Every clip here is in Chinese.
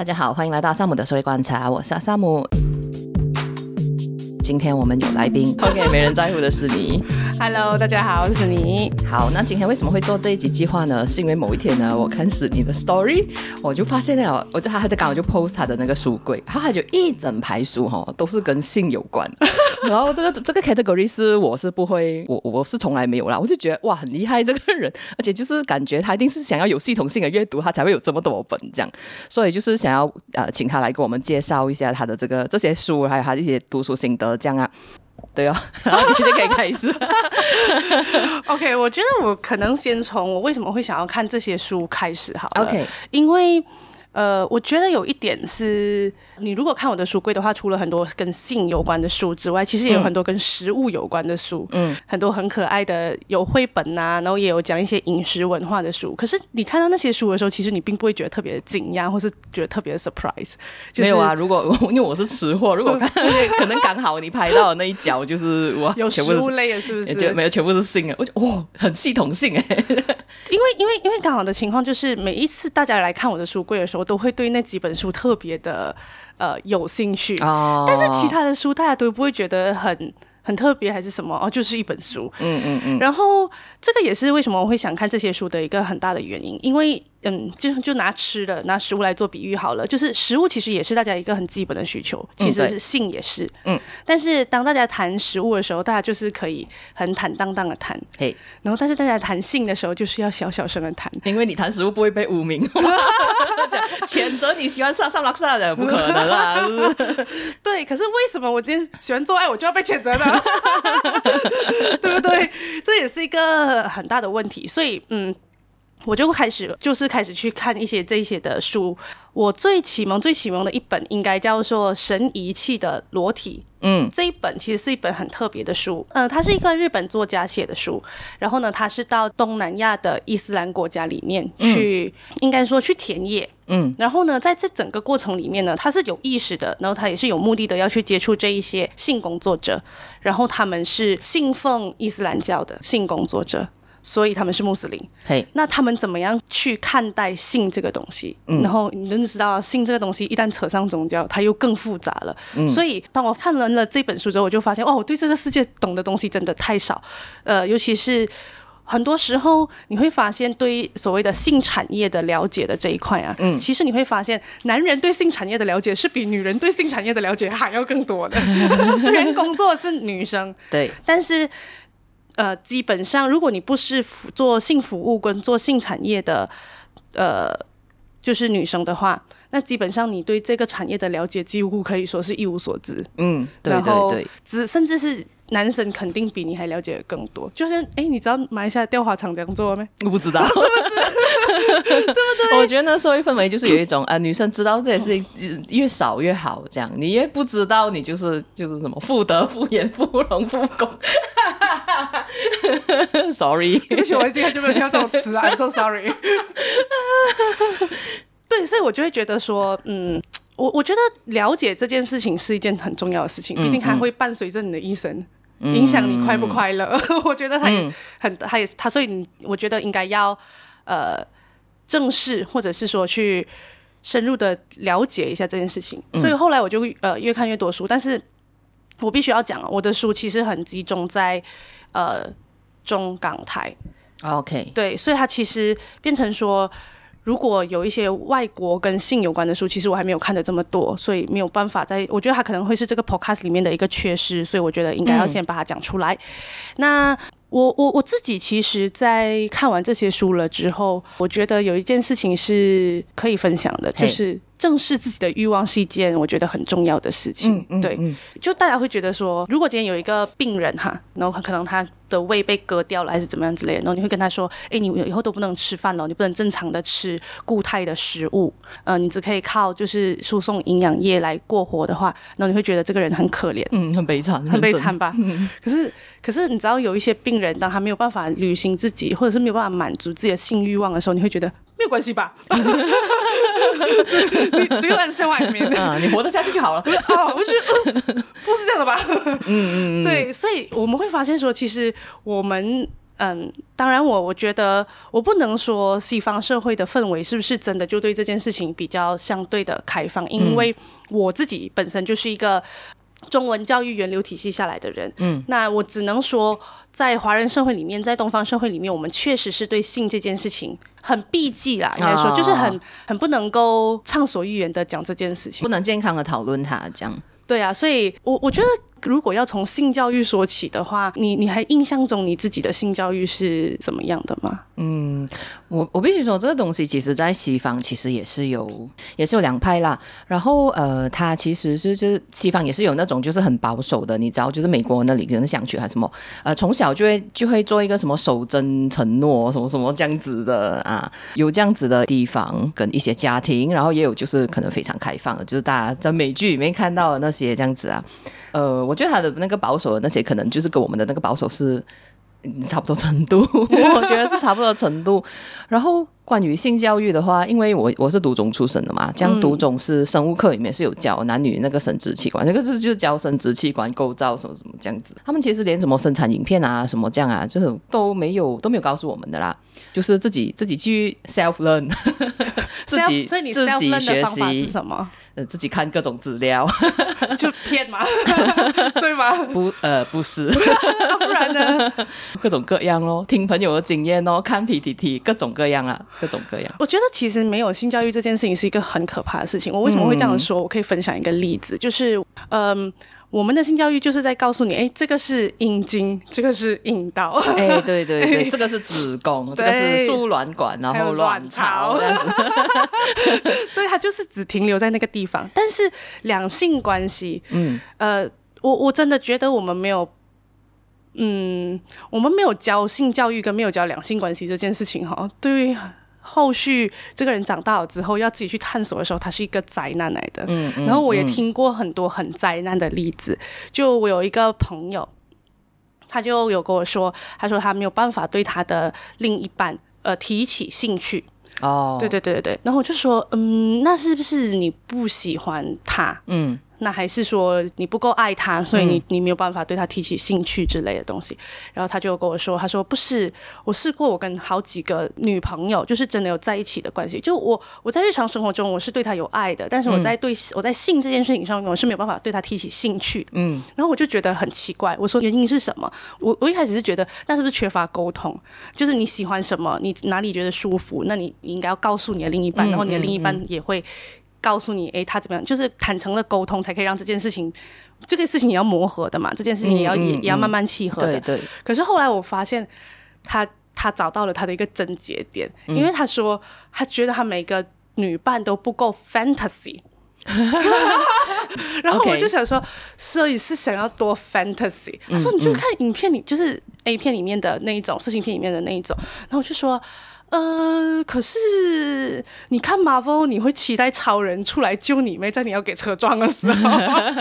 大家好，欢迎来到阿萨姆的社会观察，我是阿萨姆。今天我们有来宾，OK，没人在乎的是你。Hello，大家好，我是你。好，那今天为什么会做这一集计划呢？是因为某一天呢，我看死你的 story，我就发现了，我就他他在刚好就 post 他的那个书柜，然后他就一整排书哈，都是跟性有关。然后这个这个 category 是我是不会，我我是从来没有啦。我就觉得哇，很厉害这个人，而且就是感觉他一定是想要有系统性的阅读，他才会有这么多本这样。所以就是想要呃，请他来给我们介绍一下他的这个这些书，还有他的一些读书心得这样啊。对哦，然后你就可以开始。OK，我觉得我可能先从我为什么会想要看这些书开始好了。OK，因为呃，我觉得有一点是。你如果看我的书柜的话，除了很多跟性有关的书之外，其实也有很多跟食物有关的书，嗯，很多很可爱的有绘本呐、啊，然后也有讲一些饮食文化的书。可是你看到那些书的时候，其实你并不会觉得特别的惊讶，或是觉得特别的 surprise。就是、没有啊，如果因为我是吃货，如果看 可能刚好你拍到的那一角就是哇，有食物类的，是不是？就没有，全部是性啊！我觉得哇，很系统性哎。因为 因为因为刚好的情况就是，每一次大家来看我的书柜的时候，都会对那几本书特别的。呃，有兴趣，oh. 但是其他的书大家都不会觉得很很特别还是什么哦，就是一本书，嗯嗯嗯，然后这个也是为什么我会想看这些书的一个很大的原因，因为。嗯，就就拿吃的拿食物来做比喻好了，就是食物其实也是大家一个很基本的需求，其实是性也是，嗯，但是当大家谈食物的时候，大家就是可以很坦荡荡的谈，嘿，然后但是大家谈性的时候，就是要小小声的谈，因为你谈食物不会被污名 谴责你喜欢上上拉萨的，不可能啊，对，可是为什么我今天喜欢做爱，我就要被谴责呢？对不对？这也是一个很大的问题，所以嗯。我就开始，就是开始去看一些这些的书。我最启蒙、最启蒙的一本，应该叫做《神遗弃的裸体》。嗯，这一本其实是一本很特别的书。呃，它是一个日本作家写的书。然后呢，他是到东南亚的伊斯兰国家里面去，嗯、应该说去田野。嗯，然后呢，在这整个过程里面呢，他是有意识的，然后他也是有目的的要去接触这一些性工作者。然后他们是信奉伊斯兰教的性工作者。所以他们是穆斯林，嘿，那他们怎么样去看待性这个东西？嗯，然后你真的知道，性这个东西一旦扯上宗教，它又更复杂了。嗯，所以当我看完了这本书之后，我就发现，哦，我对这个世界懂的东西真的太少。呃，尤其是很多时候，你会发现对所谓的性产业的了解的这一块啊，嗯，其实你会发现，男人对性产业的了解是比女人对性产业的了解还要更多的。虽然工作是女生，对，但是。呃，基本上，如果你不是做性服务跟做性产业的，呃，就是女生的话，那基本上你对这个产业的了解几乎可以说是一无所知。嗯，对对对，只甚至是男生肯定比你还了解的更多。就是，哎，你知道马来西亚吊花厂这样做吗？我不知道，是不是？对不对？我觉得那社会氛围就是有一种，呃，女生知道这也是越少越好，这样你越不知道，你就是就是什么妇德妇言妇容妇公。Sorry，对不起，我今天就没有听到这种词啊，I'm so sorry。对，所以我就会觉得说，嗯，我我觉得了解这件事情是一件很重要的事情，毕竟它会伴随着你的一生，嗯、影响你快不快乐。嗯、我觉得它也很，它也它，所以你我觉得应该要呃正视，或者是说去深入的了解一下这件事情。所以后来我就呃越看越多书，但是我必须要讲，我的书其实很集中在。呃，中港台，OK，对，所以它其实变成说，如果有一些外国跟性有关的书，其实我还没有看的这么多，所以没有办法在，我觉得它可能会是这个 podcast 里面的一个缺失，所以我觉得应该要先把它讲出来。嗯、那我我我自己其实，在看完这些书了之后，我觉得有一件事情是可以分享的，就是。正视自己的欲望是一件我觉得很重要的事情。嗯嗯、对，就大家会觉得说，如果今天有一个病人哈，然后可能他的胃被割掉了，还是怎么样之类的，然后你会跟他说，哎，你以后都不能吃饭了，你不能正常的吃固态的食物，呃，你只可以靠就是输送营养液来过活的话，然后你会觉得这个人很可怜，嗯，很悲惨，很，很悲惨吧？嗯、可是可是你知道有一些病人，当他没有办法履行自己，或者是没有办法满足自己的性欲望的时候，你会觉得。没有关系吧？你 Do you understand what I mean？啊，你活得下去就好了。哦，不是，不是这样的吧？嗯嗯嗯。对，所以我们会发现说，其实我们嗯，当然我我觉得我不能说西方社会的氛围是不是真的就对这件事情比较相对的开放，因为我自己本身就是一个中文教育源流体系下来的人，嗯，那我只能说，在华人社会里面，在东方社会里面，我们确实是对性这件事情很避忌啦，应该说就是很很不能够畅所欲言的讲这件事情，不能健康的讨论它，这样。对啊，所以我我觉得。如果要从性教育说起的话，你你还印象中你自己的性教育是怎么样的吗？嗯，我我必须说，这个东西其实在西方其实也是有也是有两派啦。然后呃，它其实是就是西方也是有那种就是很保守的，你知道，就是美国那里可能想去还是什么呃，从小就会就会做一个什么守贞承诺什么什么这样子的啊，有这样子的地方跟一些家庭，然后也有就是可能非常开放的，就是大家在美剧里面看到的那些这样子啊。呃，我觉得他的那个保守的那些，可能就是跟我们的那个保守是差不多程度，我觉得是差不多程度。然后关于性教育的话，因为我我是读中出身的嘛，这样读中是生物课里面是有教男女那个生殖器官，那个是就是教生殖器官构造什么什么这样子。他们其实连什么生产影片啊什么这样啊，就是都没有都没有告诉我们的啦，就是自己自己去 self learn，自己所以你 learn 的方法是什么？呃，自己看各种资料，就骗吗？对吗？不，呃，不是，啊、不然呢？各种各样咯，听朋友的经验哦，看 PPT，各种各样啊，各种各样。我觉得其实没有性教育这件事情是一个很可怕的事情。我为什么会这样说？嗯、我可以分享一个例子，就是，嗯。我们的性教育就是在告诉你，哎，这个是阴茎，这个是阴道，哎，对对对，这个是子宫，这个是输卵管，然后卵巢，这样子。对，它就是只停留在那个地方。但是两性关系，嗯，呃，我我真的觉得我们没有，嗯，我们没有教性教育跟没有教两性关系这件事情，哈，对。后续这个人长大了之后，要自己去探索的时候，他是一个灾难来的。嗯嗯。然后我也听过很多很灾难的例子。嗯、就我有一个朋友，他就有跟我说，他说他没有办法对他的另一半呃提起兴趣。哦。对对对对对。然后我就说，嗯，那是不是你不喜欢他？嗯。那还是说你不够爱他，所以你你没有办法对他提起兴趣之类的东西。然后他就跟我说：“他说不是，我试过，我跟好几个女朋友，就是真的有在一起的关系。就我我在日常生活中我是对他有爱的，但是我在对我在性这件事情上面我是没有办法对他提起兴趣。嗯，然后我就觉得很奇怪，我说原因是什么？我我一开始是觉得那是不是缺乏沟通？就是你喜欢什么，你哪里觉得舒服，那你应该要告诉你的另一半，然后你的另一半也会。”告诉你，哎，他怎么样？就是坦诚的沟通，才可以让这件事情，这个事情也要磨合的嘛。这件事情也要、嗯、也也要慢慢契合的。对对。可是后来我发现他，他他找到了他的一个症结点，嗯、因为他说他觉得他每个女伴都不够 fantasy。然后我就想说，所以是想要多 fantasy。他说你就看影片里，就是 A 片里面的那一种，色情片里面的那一种。然后我就说。呃，可是你看 Marvel，你会期待超人出来救你妹，在你要给车撞的时候。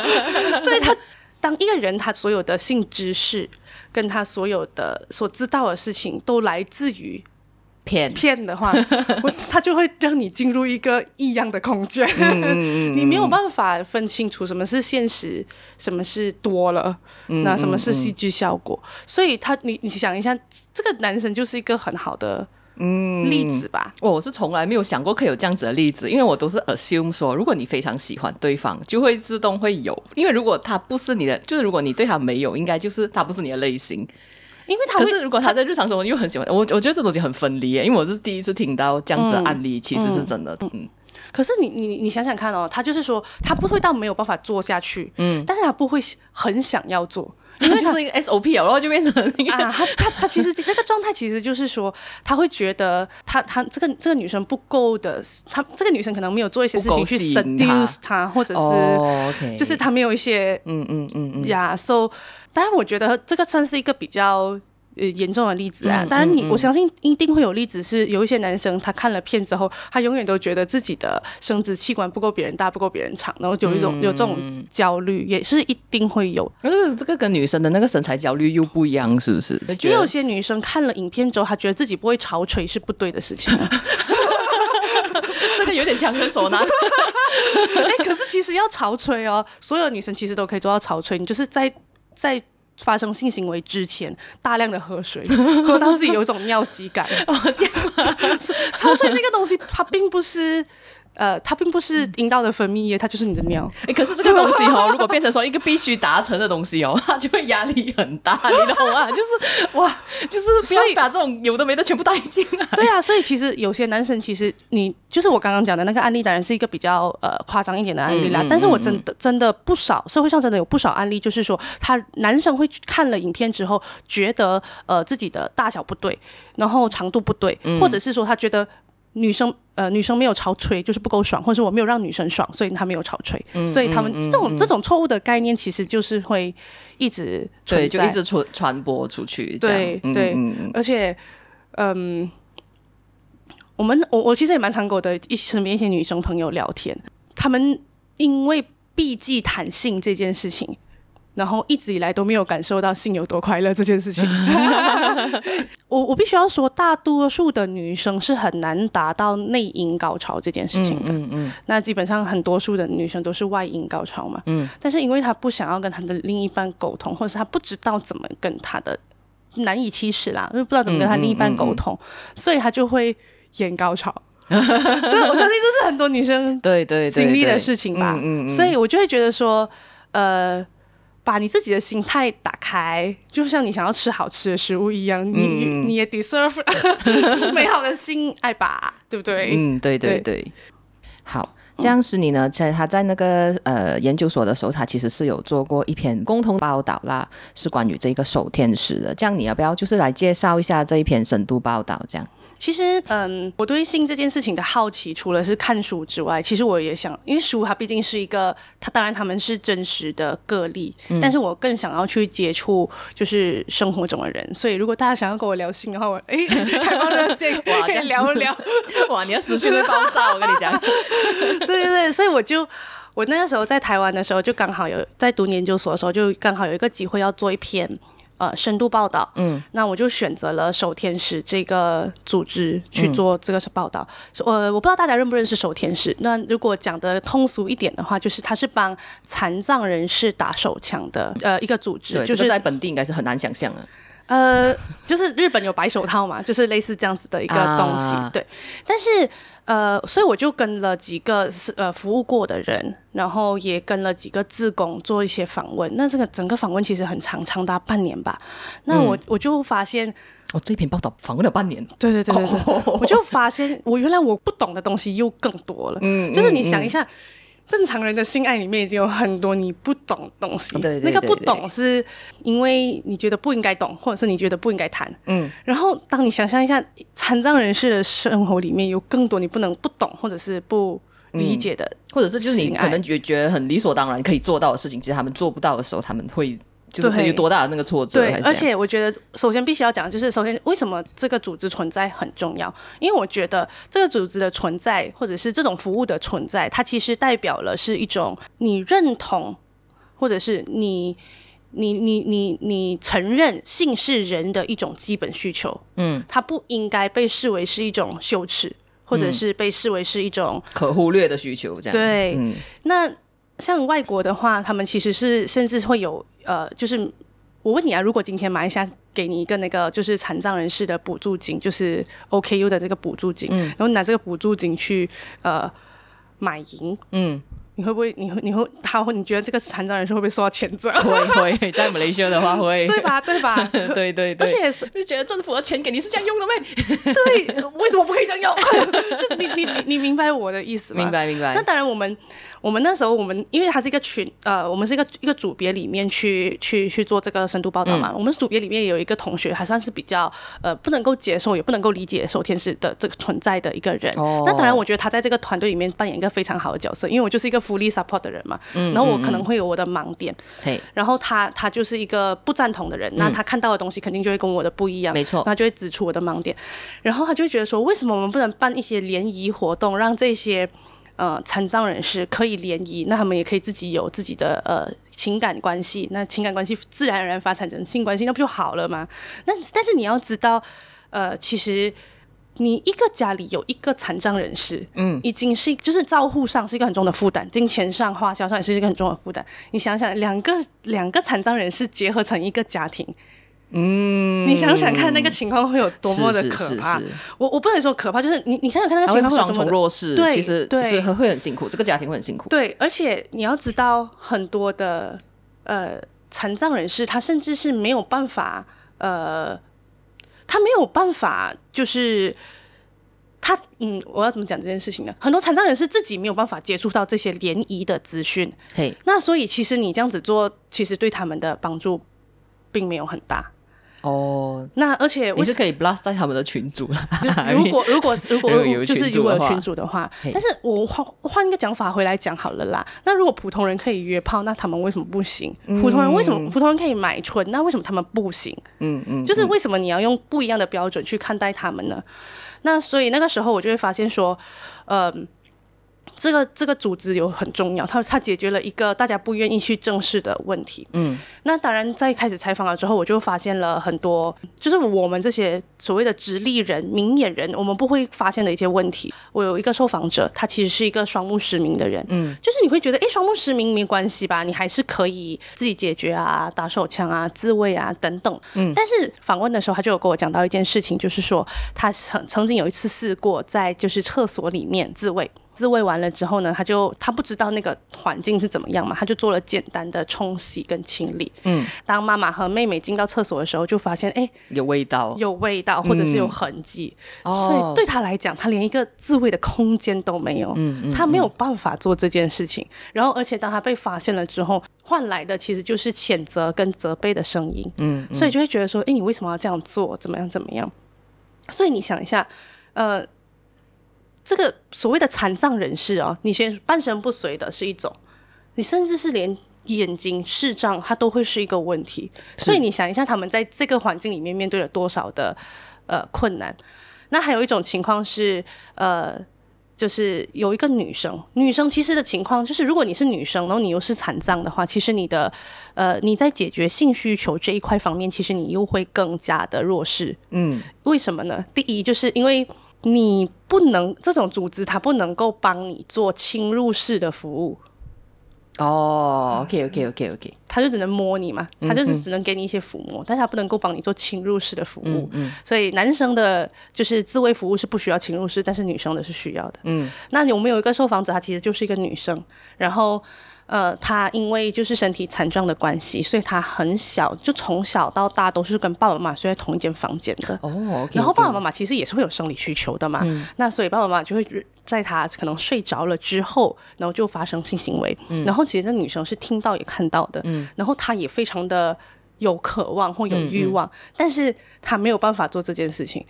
对他，当一个人他所有的性知识跟他所有的所知道的事情都来自于骗骗的话，他就会让你进入一个异样的空间，你没有办法分清楚什么是现实，什么是多了，那什么是戏剧效果。所以他，你你想一下，这个男生就是一个很好的。嗯，例子吧，我是从来没有想过可以有这样子的例子，因为我都是 assume 说，如果你非常喜欢对方，就会自动会有，因为如果他不是你的，就是如果你对他没有，应该就是他不是你的类型，因为他可是如果他在日常生活又很喜欢，我我觉得这东西很分离耶，因为我是第一次听到这样子的案例，嗯、其实是真的，嗯。嗯。可是你你你想想看哦，他就是说他不会到没有办法做下去，嗯，但是他不会很想要做。因为就是一个 SOP 哦，然后就变成那个啊，他他他其实那个状态其实就是说，他会觉得他他这个这个女生不够的，他这个女生可能没有做一些事情去 seduce 他，或者是就是他没有一些嗯嗯嗯嗯呀，so 当然我觉得这个算是一个比较。呃，严重的例子啊，当然你，我相信一定会有例子，是有一些男生他看了片之后，他永远都觉得自己的生殖器官不够别人大，不够别人长，然后有一种有这种焦虑，也是一定会有。可是这个跟女生的那个身材焦虑又不一样，是不是？因为有些女生看了影片之后，她觉得自己不会潮吹是不对的事情。这个有点强人所难。哎，可是其实要潮吹哦，所有女生其实都可以做到潮吹，你就是在在。发生性行为之前，大量的喝水，喝到自己有一种尿急感。哦，这样吗？潮水那个东西，它并不是。呃，它并不是阴道的分泌液，它就是你的尿。哎、欸，可是这个东西哦，如果变成说一个必须达成的东西哦，它就会压力很大，你懂吗？就是哇，就是不要把这种有的没的全部带进来。对啊，所以其实有些男生，其实你就是我刚刚讲的那个案例，当然是一个比较呃夸张一点的案例啦。但是我真的真的不少，社会上真的有不少案例，就是说他男生会看了影片之后，觉得呃自己的大小不对，然后长度不对，嗯、或者是说他觉得。女生呃，女生没有潮吹，就是不够爽，或者我没有让女生爽，所以她没有潮吹。嗯、所以他们这种、嗯嗯、这种错误的概念，其实就是会一直对，就一直传传播出去。对对，而且嗯，我们我我其实也蛮常跟我的一身边一些女生朋友聊天，她们因为避忌谈性这件事情。然后一直以来都没有感受到性有多快乐这件事情。我我必须要说，大多数的女生是很难达到内阴高潮这件事情的。嗯嗯，嗯。那基本上很多数的女生都是外阴高潮嘛。嗯。但是因为她不想要跟她的另一半沟通，或者是她不知道怎么跟她的难以启齿啦，因为不知道怎么跟她另一半沟通，所以她就会演高潮。这我相信这是很多女生对对经历的事情吧。嗯嗯。所以我就会觉得说，呃。把你自己的心态打开，就像你想要吃好吃的食物一样，你、嗯、你也 deserve 美好的心爱吧，对不对？嗯，对对对。对好，这样是你呢，在他在那个呃研究所的时候，他其实是有做过一篇共同报道啦，是关于这个守天使的。这样你要不要就是来介绍一下这一篇深度报道？这样。其实，嗯，我对性这件事情的好奇，除了是看书之外，其实我也想，因为书它毕竟是一个，它当然他们是真实的个例，嗯、但是我更想要去接触就是生活中的人，所以如果大家想要跟我聊性的话，我哎，开放热线，哇，可以聊一聊，哇，你的思绪会爆炸，我跟你讲，对对对，所以我就我那个时候在台湾的时候，就刚好有在读研究所的时候，就刚好有一个机会要做一篇。呃，深度报道，嗯，那我就选择了守天使这个组织去做这个报道。我、嗯，我不知道大家认不认识守天使。那如果讲的通俗一点的话，就是他是帮残障人士打手枪的呃一个组织。对，就是、这个、在本地应该是很难想象的。呃，就是日本有白手套嘛，就是类似这样子的一个东西。啊、对，但是。呃，所以我就跟了几个是呃服务过的人，然后也跟了几个志工做一些访问。那这个整个访问其实很长，长达半年吧。那我、嗯、我就发现，哦，这篇报道访问了半年。对对对对，对，哦、我就发现我原来我不懂的东西又更多了。嗯，就是你想一下。嗯嗯正常人的性爱里面已经有很多你不懂的东西，对对对对，那个不懂是因为你觉得不应该懂，或者是你觉得不应该谈。嗯，然后当你想象一下残障人士的生活里面有更多你不能不懂或者是不理解的，嗯，或者是就是你可能觉觉得很理所当然可以做到的事情，其实他们做不到的时候，他们会。就是有多大的那个挫折？对，而且我觉得，首先必须要讲的就是，首先为什么这个组织存在很重要？因为我觉得这个组织的存在，或者是这种服务的存在，它其实代表了是一种你认同，或者是你你你你你承认性是人的一种基本需求。嗯，它不应该被视为是一种羞耻，或者是被视为是一种可忽略的需求。这样对，嗯，那。像外国的话，他们其实是甚至会有呃，就是我问你啊，如果今天马来西亚给你一个那个就是残障人士的补助金，就是 OKU 的这个补助金，嗯，然后你拿这个补助金去呃买银，嗯。你会不会？你会？你会？他会？你觉得这个残障人士会不会受到谴责？会会，在马来西亚的话会，对吧？对吧？对对对，而且是就觉得政府的钱给你是这样用的吗？对，为什么不可以这样用？就你你你你明白我的意思吗？明白明白。那当然，我们我们那时候我们因为它是一个群，呃，我们是一个一个组别里面去去去做这个深度报道嘛。嗯、我们组别里面有一个同学还算是比较呃不能够接受也不能够理解守天使的这个存在的一个人。哦。那当然，我觉得他在这个团队里面扮演一个非常好的角色，因为我就是一个。福利 support 的人嘛，然后我可能会有我的盲点，然后他他就是一个不赞同的人，那他看到的东西肯定就会跟我的不一样，没错，他就会指出我的盲点，然后他就会觉得说，为什么我们不能办一些联谊活动，让这些呃残障人士可以联谊，那他们也可以自己有自己的呃情感关系，那情感关系自然而然发展成性关系，那不就好了吗？那但是你要知道，呃，其实。你一个家里有一个残障人士，嗯，已经是就是照护上是一个很重的负担，金钱上、花销上也是一个很重的负担。你想想，两个两个残障人士结合成一个家庭，嗯，你想想看那个情况会有多么的可怕。是是是是我我不能说可怕，就是你你想想看那个情况会有多么的双重弱势，对，其实对是会很辛苦，这个家庭会很辛苦。对，而且你要知道，很多的呃残障人士，他甚至是没有办法呃。他没有办法，就是他，嗯，我要怎么讲这件事情呢？很多残障人士自己没有办法接触到这些联谊的资讯，嘿，那所以其实你这样子做，其实对他们的帮助并没有很大。哦，那而且你是可以 blast 在他们的群组了。如果如果如果就是如果有群组的话，但是我换换一个讲法回来讲好了啦。那如果普通人可以约炮，那他们为什么不行？普通人为什么普通人可以买春？那为什么他们不行？嗯嗯，就是为什么你要用不一样的标准去看待他们呢？那所以那个时候我就会发现说，嗯。这个这个组织有很重要，它它解决了一个大家不愿意去正视的问题。嗯，那当然在开始采访了之后，我就发现了很多，就是我们这些所谓的直立人、明眼人，我们不会发现的一些问题。我有一个受访者，他其实是一个双目失明的人。嗯，就是你会觉得，哎，双目失明没关系吧？你还是可以自己解决啊，打手枪啊，自卫啊等等。嗯，但是访问的时候，他就有跟我讲到一件事情，就是说他曾曾经有一次试过在就是厕所里面自慰。自慰完了之后呢，他就他不知道那个环境是怎么样嘛，他就做了简单的冲洗跟清理。嗯，当妈妈和妹妹进到厕所的时候，就发现哎，有味道，有味道，或者是有痕迹。哦，所以对他来讲，他连一个自慰的空间都没有。嗯嗯，他没有办法做这件事情。然后，而且当他被发现了之后，换来的其实就是谴责跟责备的声音。嗯，所以就会觉得说，哎，你为什么要这样做？怎么样？怎么样？所以你想一下，呃。这个所谓的残障人士啊，你先半身不遂的是一种，你甚至是连眼睛视障，它都会是一个问题。所以你想一下，他们在这个环境里面面对了多少的呃困难？那还有一种情况是，呃，就是有一个女生，女生其实的情况就是，如果你是女生，然后你又是残障的话，其实你的呃你在解决性需求这一块方面，其实你又会更加的弱势。嗯，为什么呢？第一，就是因为。你不能这种组织，它不能够帮你做侵入式的服务。哦，OK，OK，OK，OK，他就只能摸你嘛，他就是只能给你一些抚摸，嗯、但是他不能够帮你做侵入式的服务。嗯，嗯，所以男生的就是自慰服务是不需要侵入式，但是女生的是需要的。嗯，那我们有一个受访者，她其实就是一个女生，然后。呃，他因为就是身体残障的关系，所以他很小，就从小到大都是跟爸爸妈妈睡在同一间房间的。哦 okay. 然后爸爸妈妈其实也是会有生理需求的嘛。嗯。那所以爸爸妈妈就会在他可能睡着了之后，然后就发生性行为。嗯。然后其实那女生是听到也看到的。嗯。然后她也非常的有渴望或有欲望，嗯嗯，但是她没有办法做这件事情。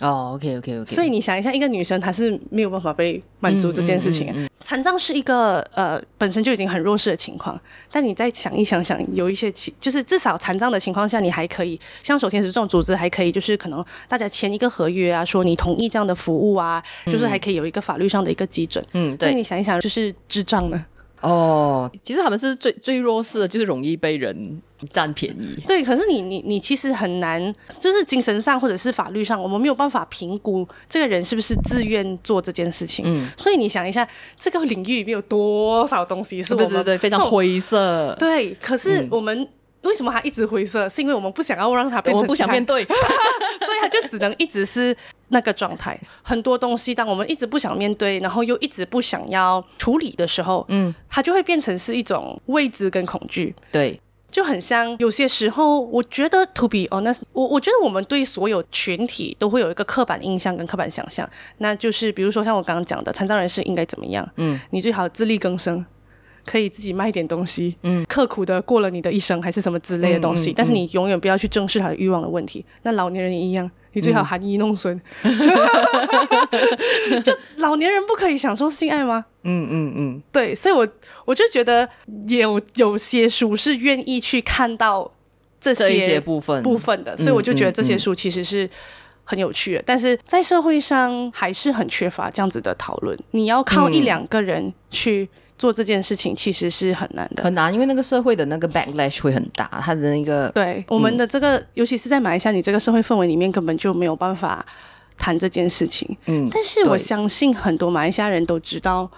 哦、oh，OK，OK，OK。所以你想一下，一个女生她是没有办法被满足这件事情。残障是一个呃本身就已经很弱势的情况，但你再想一想想，有一些情，就是至少残障的情况下，你还可以像手天使这种组织还可以，就是可能大家签一个合约啊，说你同意这样的服务啊，就是还可以有一个法律上的一个基准。嗯，对。那你想一想，就是智障呢？哦，其实他们是最最弱势的，就是容易被人占便宜。对，可是你你你其实很难，就是精神上或者是法律上，我们没有办法评估这个人是不是自愿做这件事情。嗯，所以你想一下，这个领域里面有多少东西是我们对对对非常灰色。对，可是我们。嗯为什么他一直灰色？是因为我们不想要让他变成，我不想面对，所以他就只能一直是那个状态。很多东西，当我们一直不想面对，然后又一直不想要处理的时候，嗯，它就会变成是一种未知跟恐惧。对，就很像有些时候，我觉得 to be honest，我我觉得我们对所有群体都会有一个刻板印象跟刻板想象，那就是比如说像我刚刚讲的，残障人士应该怎么样？嗯，你最好自力更生。可以自己卖点东西，嗯，刻苦的过了你的一生，还是什么之类的东西。嗯嗯嗯、但是你永远不要去正视他的欲望的问题。那老年人也一样，你最好含饴弄孙。嗯、就老年人不可以享受性爱吗？嗯嗯嗯，对。所以我我就觉得有有些书是愿意去看到这些，这些部分部分的，所以我就觉得这些书其实是很有趣的。但是在社会上还是很缺乏这样子的讨论。你要靠一两个人去。做这件事情其实是很难的，很难，因为那个社会的那个 backlash 会很大，他的那个对、嗯、我们的这个，尤其是在马来西亚，你这个社会氛围里面根本就没有办法谈这件事情。嗯，但是我相信很多马来西亚人都知道。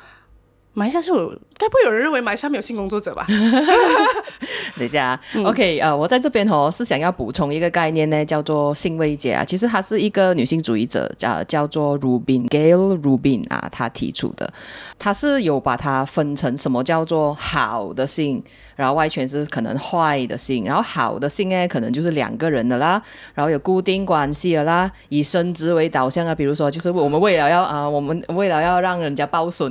马来西亚是有，该不会有人认为马来西亚没有性工作者吧？等一下，OK，呃，我在这边哦是想要补充一个概念呢，叫做性慰藉啊。其实她是一个女性主义者，叫叫做 Rubin Gail Rubin 啊，她提出的，她是有把它分成什么叫做好的性。然后外圈是可能坏的性，然后好的性呢，可能就是两个人的啦，然后有固定关系的啦，以生殖为导向啊，比如说就是我们为了要啊、呃，我们为了要让人家抱孙，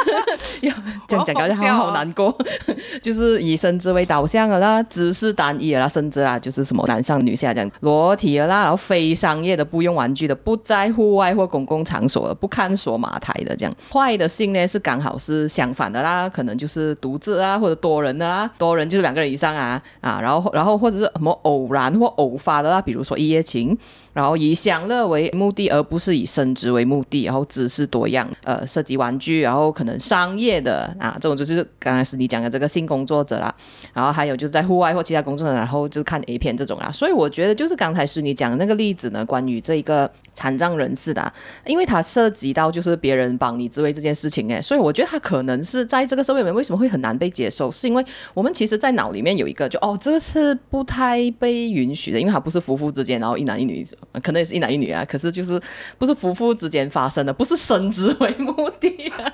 要 讲讲讲好好难过，就是以生殖为导向的啦，只是单一的啦，甚至啦就是什么男上女下这样裸体的啦，然后非商业的不用玩具的，不在户外或公共场所的，不看锁马台的这样，坏的性呢是刚好是相反的啦，可能就是独自啊或者。多人的啦，多人就是两个人以上啊啊，然后然后或者是什么偶然或偶发的啦，比如说一夜情。然后以享乐为目的，而不是以生殖为目的，然后只是多样，呃，涉及玩具，然后可能商业的啊，这种就是刚才是你讲的这个性工作者啦。然后还有就是在户外或其他工作者，然后就是看 A 片这种啦。所以我觉得就是刚才是你讲的那个例子呢，关于这一个残障人士的，因为它涉及到就是别人帮你自慰这件事情，诶，所以我觉得他可能是在这个社会里面为什么会很难被接受，是因为我们其实在脑里面有一个就哦，这个是不太被允许的，因为它不是夫妇之间，然后一男一女。可能也是一男一女啊，可是就是不是夫妇之间发生的，不是生殖为目的啊。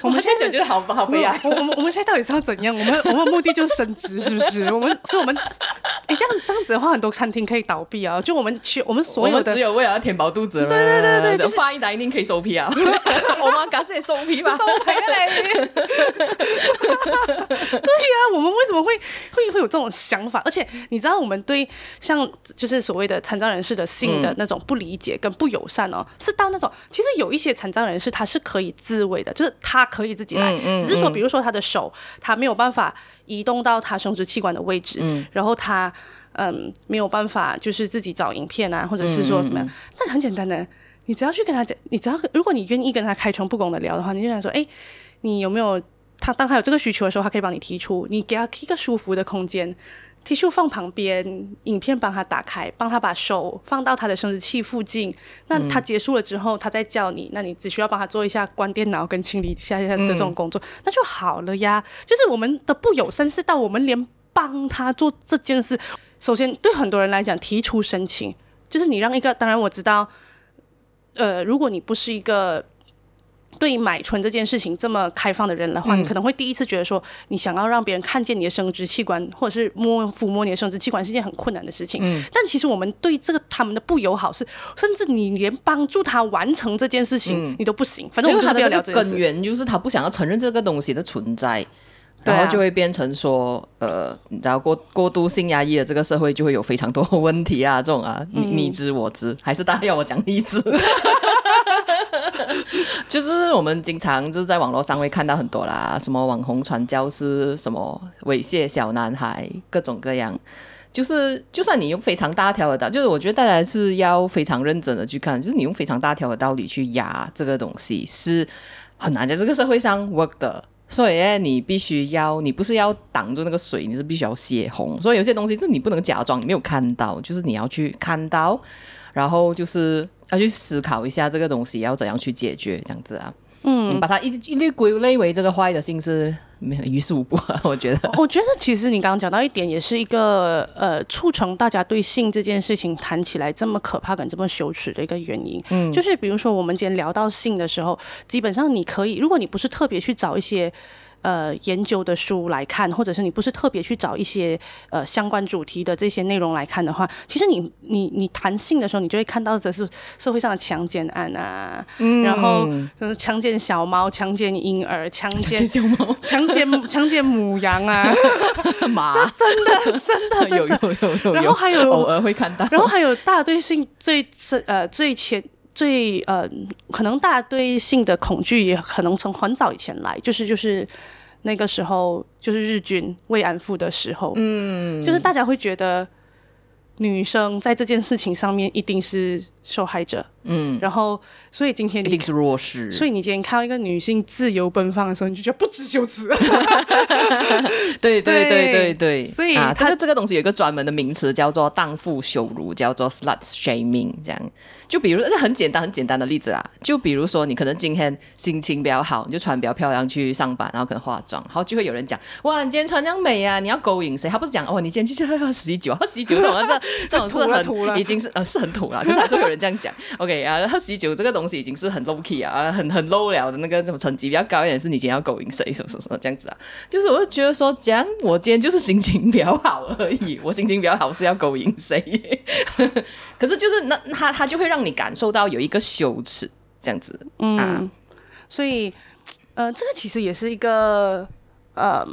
我们现在就觉得好 不好悲哀？我们我们现在到底是要怎样？我们我们目的就是升职，是不是？我们所以我们你这样这样子的话，很多餐厅可以倒闭啊！就我们去我们所有的只有为了要填饱肚子，对对对对，就发一打一定可以收皮啊！我们赶紧收皮吧，收皮嘞！对呀，我们为什么会会会有这种想法？而且你知道，我们对像就是所谓的残障人士的性的那种不理解跟不友善哦，是到那种其实有一些残障人士他是可以自慰的，就是他。可以自己来，嗯嗯、只是说，比如说他的手，他没有办法移动到他生殖器官的位置，嗯、然后他嗯没有办法，就是自己找影片啊，或者是说怎么样？但很简单的，你只要去跟他讲，你只要如果你愿意跟他开诚布公的聊的话，你就想说，哎，你有没有他当他有这个需求的时候，他可以帮你提出，你给他一个舒服的空间。T 恤放旁边，影片帮他打开，帮他把手放到他的生殖器附近。那他结束了之后，他再叫你，那你只需要帮他做一下关电脑跟清理一下的这种工作，嗯、那就好了呀。就是我们的不友善是到我们连帮他做这件事，首先对很多人来讲，提出申请就是你让一个，当然我知道，呃，如果你不是一个。对买春这件事情这么开放的人的话，嗯、你可能会第一次觉得说，你想要让别人看见你的生殖器官，或者是摸抚摸你的生殖器官是一件很困难的事情。嗯，但其实我们对这个他们的不友好是，甚至你连帮助他完成这件事情，嗯、你都不行。反正我们就是不要聊这个根源，就是他不想要承认这个东西的存在，然后就会变成说，呃，你知道过过度性压抑的这个社会就会有非常多问题啊，这种啊，你你知我知，还是大家要我讲例子？就是我们经常就是在网络上会看到很多啦，什么网红传教士，什么猥亵小男孩，各种各样。就是就算你用非常大条的道，就是我觉得大家是要非常认真的去看，就是你用非常大条的道理去压这个东西是很难在这个社会上 work 的。所以你必须要，你不是要挡住那个水，你是必须要泄洪。所以有些东西是你不能假装你没有看到，就是你要去看到，然后就是。要去思考一下这个东西要怎样去解决，这样子啊，嗯，把它一一律归类为这个坏的性是没有于事无补啊，我觉得。我觉得其实你刚刚讲到一点，也是一个呃促成大家对性这件事情谈起来这么可怕跟这么羞耻的一个原因。嗯，就是比如说我们今天聊到性的时候，基本上你可以，如果你不是特别去找一些。呃，研究的书来看，或者是你不是特别去找一些呃相关主题的这些内容来看的话，其实你你你谈性的时候，你就会看到的是社会上的强奸案啊，嗯、然后就是强奸小猫、强奸婴儿、强奸小猫、强奸强奸母羊啊，马。这真的真的 真的。有有有有。有，然后还有偶尔会看到，然后还有大家对性最深呃最前最呃可能大家对性的恐惧也可能从很早以前来，就是就是。那个时候就是日军慰安妇的时候，嗯，就是大家会觉得女生在这件事情上面一定是受害者，嗯，然后所以今天一定是弱势，所以你今天看到一个女性自由奔放的时候，你就觉得不知羞耻。对对对对对，所以啊，这个这个东西有一个专门的名词叫做荡妇羞辱，叫做 slut shaming，这样。就比如一个很简单很简单的例子啦，就比如说你可能今天心情比较好，你就穿比较漂亮去上班，然后可能化妆，然后就会有人讲，哇，你今天穿这样美啊，你要勾引谁？他不是讲，哦，你今天去喝喜酒，喝喜酒这种这这种是很 土了，已经是呃是很土了，可是还是会有人 这样讲。OK 啊，喝喜酒这个东西已经是很 low key 啊，很很 low 了的那个什么层级比较高一点，是你今天要勾引谁什么什么什么这样子啊？就是我就觉得说，讲我今天就是心情比较好而已，我心情比较好是要勾引谁？可是就是那他他就会让你感受到有一个羞耻这样子，嗯，啊、所以呃，这个其实也是一个呃，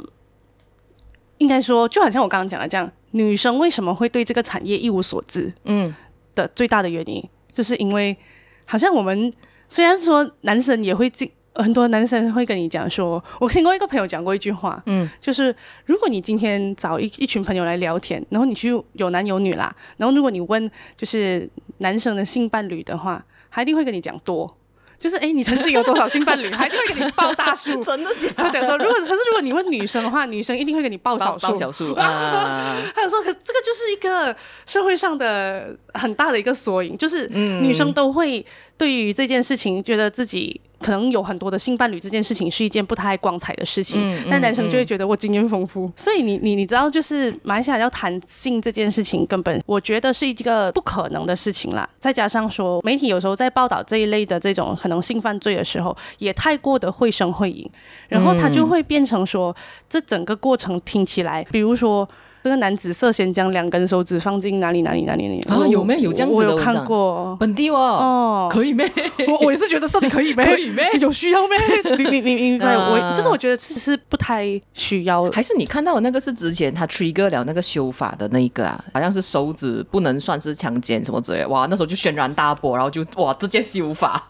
应该说就好像我刚刚讲的这样，女生为什么会对这个产业一无所知？嗯。的最大的原因，就是因为好像我们虽然说男生也会进，很多男生会跟你讲说，我听过一个朋友讲过一句话，嗯，就是如果你今天找一一群朋友来聊天，然后你去有男有女啦，然后如果你问就是男生的性伴侣的话，他一定会跟你讲多。就是哎，你曾经有多少性伴侣？还会给你报大数，真的假的？他讲说，如果可是如果你问女生的话，女生一定会给你报小数。报小数啊！还有说，可这个就是一个社会上的很大的一个缩影，就是女生都会对于这件事情觉得自己。可能有很多的性伴侣这件事情是一件不太光彩的事情，嗯、但男生就会觉得我经验丰富，嗯、所以你你你知道，就是马来西亚要谈性这件事情，根本我觉得是一个不可能的事情啦。再加上说，媒体有时候在报道这一类的这种可能性犯罪的时候，也太过的绘声绘影，然后他就会变成说，这整个过程听起来，比如说。这个男子涉嫌将两根手指放进哪里哪里哪里哪里啊？有没有有这样子的？我有看过本地哦，哦，可以咩？我我也是觉得到底可以咩？可以咩？有需要咩？你你你你，我就是我觉得其实不太需要。还是你看到的那个是之前他 trigger 了那个修法的那一个啊？好像是手指不能算是强奸什么之类。哇，那时候就轩然大波，然后就哇直接修法。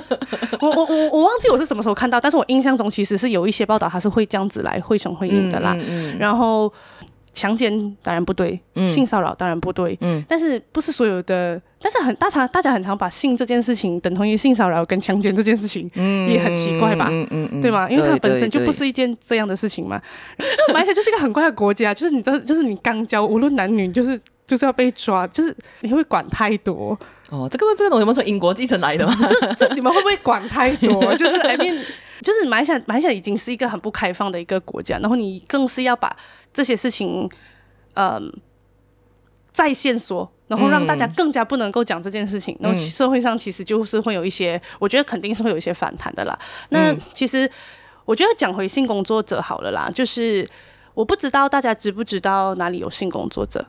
我我我我忘记我是什么时候看到，但是我印象中其实是有一些报道他是会这样子来绘声绘影的啦。嗯嗯嗯、然后。强奸当然不对，嗯、性骚扰当然不对，嗯、但是不是所有的，但是很大常大家很常把性这件事情等同于性骚扰跟强奸这件事情，嗯、也很奇怪吧，嗯嗯嗯、对吗？因为它本身就不是一件这样的事情嘛，就马来西亚就是一个很怪的国家，就是你的就是你刚交，无论男女，就是就是要被抓，就是你会管太多哦。这个这个东西有没有从英国继承来的吗？就就你们会不会管太多？就是 I mean，就是马来西亚马来西亚已经是一个很不开放的一个国家，然后你更是要把。这些事情，嗯，在线说，然后让大家更加不能够讲这件事情，嗯、然后社会上其实就是会有一些，我觉得肯定是会有一些反弹的啦。那其实我觉得讲回性工作者好了啦，就是我不知道大家知不知道哪里有性工作者？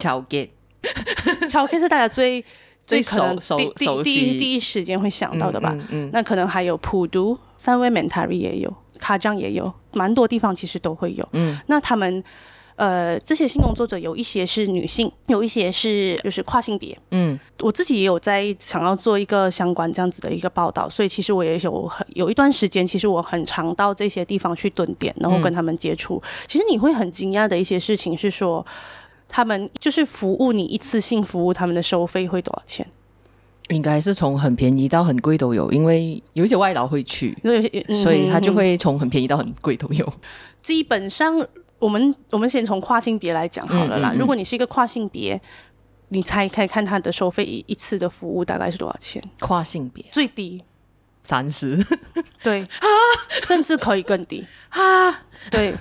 乔给，乔给是大家最最可能第第第一第一时间会想到的吧？嗯，嗯嗯，那可能还有普渡、三位 Mentari 也有。卡这样也有蛮多地方，其实都会有。嗯，那他们呃，这些性工作者有一些是女性，有一些是就是跨性别。嗯，我自己也有在想要做一个相关这样子的一个报道，所以其实我也有很有一段时间，其实我很常到这些地方去蹲点，然后跟他们接触。嗯，其实你会很惊讶的一些事情是说，他们就是服务你一次性服务，他们的收费会多少钱？应该是从很便宜到很贵都有，因为有一些外劳会去，嗯、所以他就会从很便宜到很贵都有。基本上，我们我们先从跨性别来讲好了啦。嗯嗯嗯，如果你是一个跨性别，你猜猜看他的收费一次的服务大概是多少钱？跨性别最低三十，对啊，甚至可以更低 啊。对，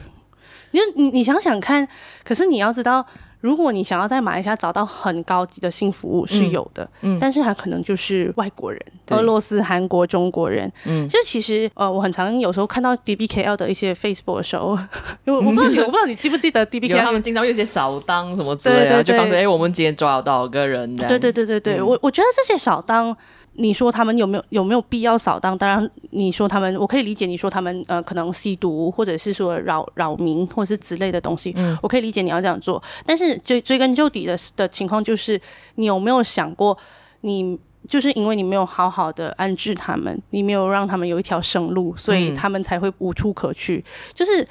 你你你想想看，可是你要知道。如果你想要在马来西亚找到很高级的性服务是有的，嗯，嗯，但是他可能就是外国人，俄罗斯、韩国、中国人，嗯，就其实呃，我很常有时候看到 DBKL 的一些 Facebook 的时候，我我不知道你，我不知道你记不记得 DBKL，他们经常有一些扫荡什么之类的，对对对，就发现哎，我们今天抓了多少个人？对对对对对，嗯、我我觉得这些扫荡。你说他们有没有有没有必要扫荡？当然，你说他们，我可以理解。你说他们呃，可能吸毒，或者是说扰扰民，或者是之类的东西，嗯，我可以理解你要这样做。但是追追根究底的的情况就是，你有没有想过，你就是因为你没有好好的安置他们，你没有让他们有一条生路，所以他们才会无处可去。嗯、就是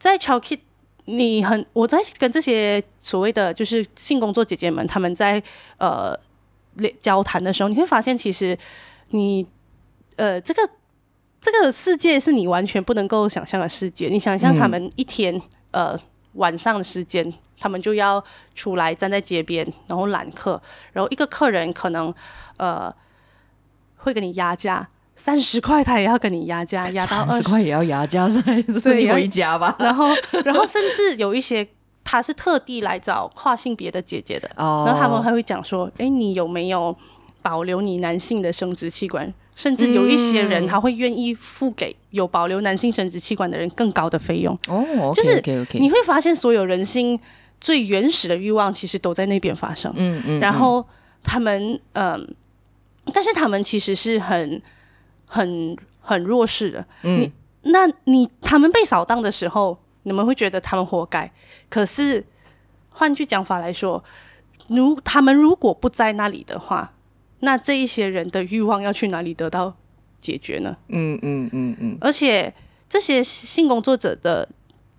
在 Kit，你很我在跟这些所谓的就是性工作姐姐们，他们在呃。交谈的时候，你会发现其实你呃这个这个世界是你完全不能够想象的世界。你想象他们一天、嗯、呃晚上的时间，他们就要出来站在街边，然后揽客，然后一个客人可能呃会给你压价。三十块，他也要跟你压价，压到二十块也要压价，所以回家吧。然后，然后甚至有一些他是特地来找跨性别的姐姐的，哦、然后他们还会讲说：“哎，你有没有保留你男性的生殖器官？”甚至有一些人他会愿意付给有保留男性生殖器官的人更高的费用。哦，okay, 就是你会发现，所有人性最原始的欲望其实都在那边发生。嗯嗯。然后他们嗯、呃，但是他们其实是很。很很弱势的，嗯、你那你他们被扫荡的时候，你们会觉得他们活该。可是换句讲法来说，如他们如果不在那里的话，那这一些人的欲望要去哪里得到解决呢？嗯嗯嗯嗯。而且这些性工作者的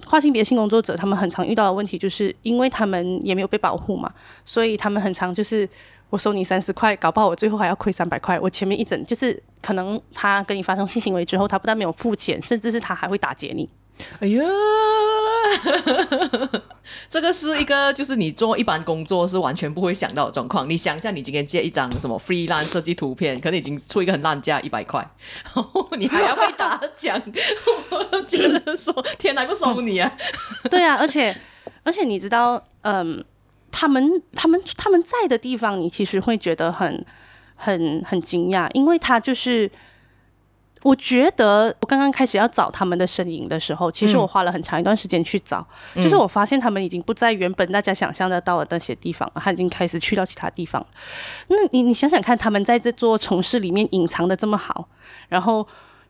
跨性别性工作者，他们很常遇到的问题，就是因为他们也没有被保护嘛，所以他们很常就是。我收你三十块，搞不好我最后还要亏三百块。我前面一整就是可能他跟你发生性行为之后，他不但没有付钱，甚至是他还会打劫你。哎呀，这个是一个就是你做一般工作是完全不会想到的状况。你想一下，你今天接一张什么 freelance 设计图片，可能已经出一个很烂价一百块，然后你还要被打奖，我觉得说天哪，不收你啊！对啊，而且而且你知道，嗯。他们他们他们在的地方，你其实会觉得很很很惊讶，因为他就是，我觉得我刚刚开始要找他们的身影的时候，其实我花了很长一段时间去找，嗯、就是我发现他们已经不在原本大家想象得到的那些地方，他已经开始去到其他地方。那你你想想看，他们在这座城市里面隐藏的这么好，然后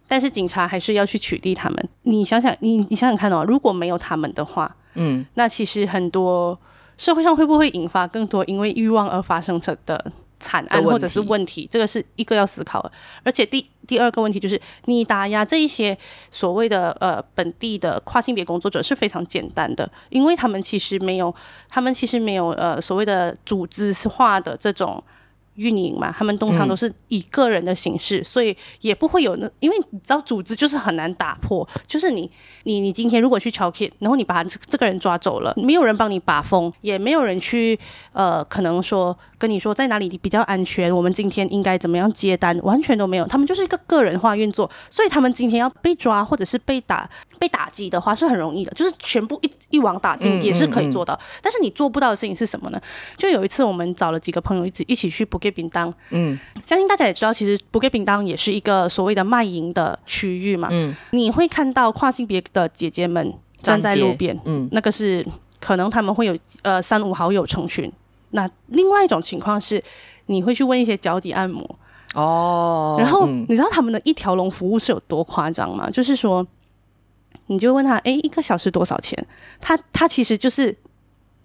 但是警察还是要去取缔他们。你想想，你你想想看哦，如果没有他们的话，嗯，那其实很多。社会上会不会引发更多因为欲望而发生的惨案或者是问题？这个是一个要思考的。而且第第二个问题就是，你打压这一些所谓的呃本地的跨性别工作者是非常简单的，因为他们其实没有，他们其实没有呃所谓的组织化的这种。运营嘛，他们通常都是以个人的形式，嗯、所以也不会有那，因为你知道组织就是很难打破，就是你你你今天如果去敲 K，然后你把这个人抓走了，没有人帮你把风，也没有人去呃，可能说跟你说在哪里比较安全，我们今天应该怎么样接单，完全都没有，他们就是一个个人化运作，所以他们今天要被抓或者是被打被打击的话是很容易的，就是全部一一网打尽也是可以做到，嗯嗯嗯，但是你做不到的事情是什么呢？就有一次我们找了几个朋友一起一起去 Bukit 饼当，嗯，相信大家也知道，其实不给饼当也是一个所谓的卖淫的区域嘛，嗯，你会看到跨性别的姐姐们站在路边，嗯，那个是可能他们会有呃三五好友成群。那另外一种情况是，你会去问一些脚底按摩，哦，然后你知道他们的一条龙服务是有多夸张吗？就是说，你就问他，哎，一个小时多少钱？他他其实就是。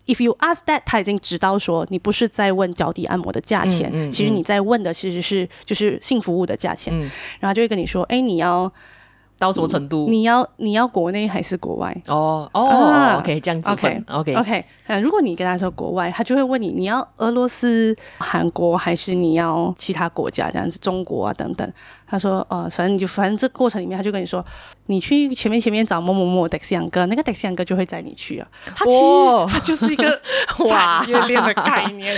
If you ask that，他已经知道说你不是在问脚底按摩的价钱，嗯嗯嗯、其实你在问的其实是就是性服务的价钱，嗯、然后就会跟你说，哎，你要到什么程度？你要你要国内还是国外？哦哦、啊、，OK，这样子，OK OK OK 嗯，如果你跟他说国外，他就会问你你要俄罗斯、韩国还是你要其他国家这样子，中国啊等等。他说，呃，反正你就反正这过程里面，他就跟你说。你去前面前面找某某某的士阳哥，那个的士阳哥就会载你去啊。他其实他就是一个 产业链的概念，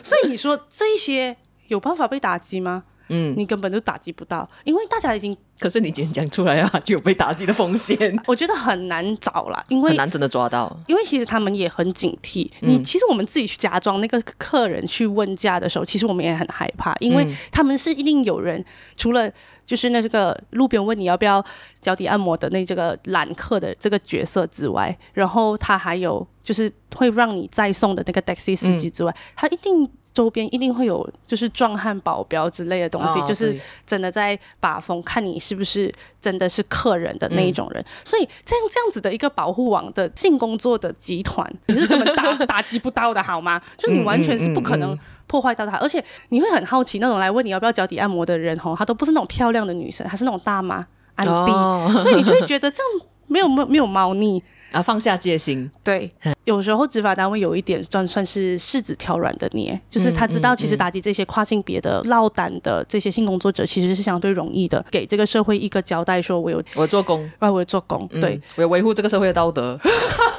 所以你说这一些有办法被打击吗？嗯，你根本就打击不到，因为大家已经。可是你今天讲出来啊，就有被打击的风险。我觉得很难找啦，因为很难真的抓到。因为其实他们也很警惕。你其实我们自己去假装那个客人去问价的时候，其实我们也很害怕，因为他们是一定有人除了。就是那这个路边问你要不要脚底按摩的那这个揽客的这个角色之外，然后他还有就是会让你再送的那个 taxi 司机之外，嗯、他一定周边一定会有就是壮汉保镖之类的东西，哦、就是真的在把风看你是不是真的是客人的那一种人。嗯、所以这样这样子的一个保护网的性工作的集团，你是根本打 打击不到的好吗？就是你完全是不可能。破坏到他，而且你会很好奇，那种来问你要不要脚底按摩的人吼，她都不是那种漂亮的女生，她是那种大妈、安迪，哦、所以你就会觉得这样没有没有没有猫腻。啊，放下戒心。对，有时候执法单位有一点算算是柿子挑软的捏，就是他知道其实打击这些跨性别的落胆的这些性工作者其实是相对容易的，给这个社会一个交代，说我有我做工，啊，我有做工，对，我有维护这个社会的道德，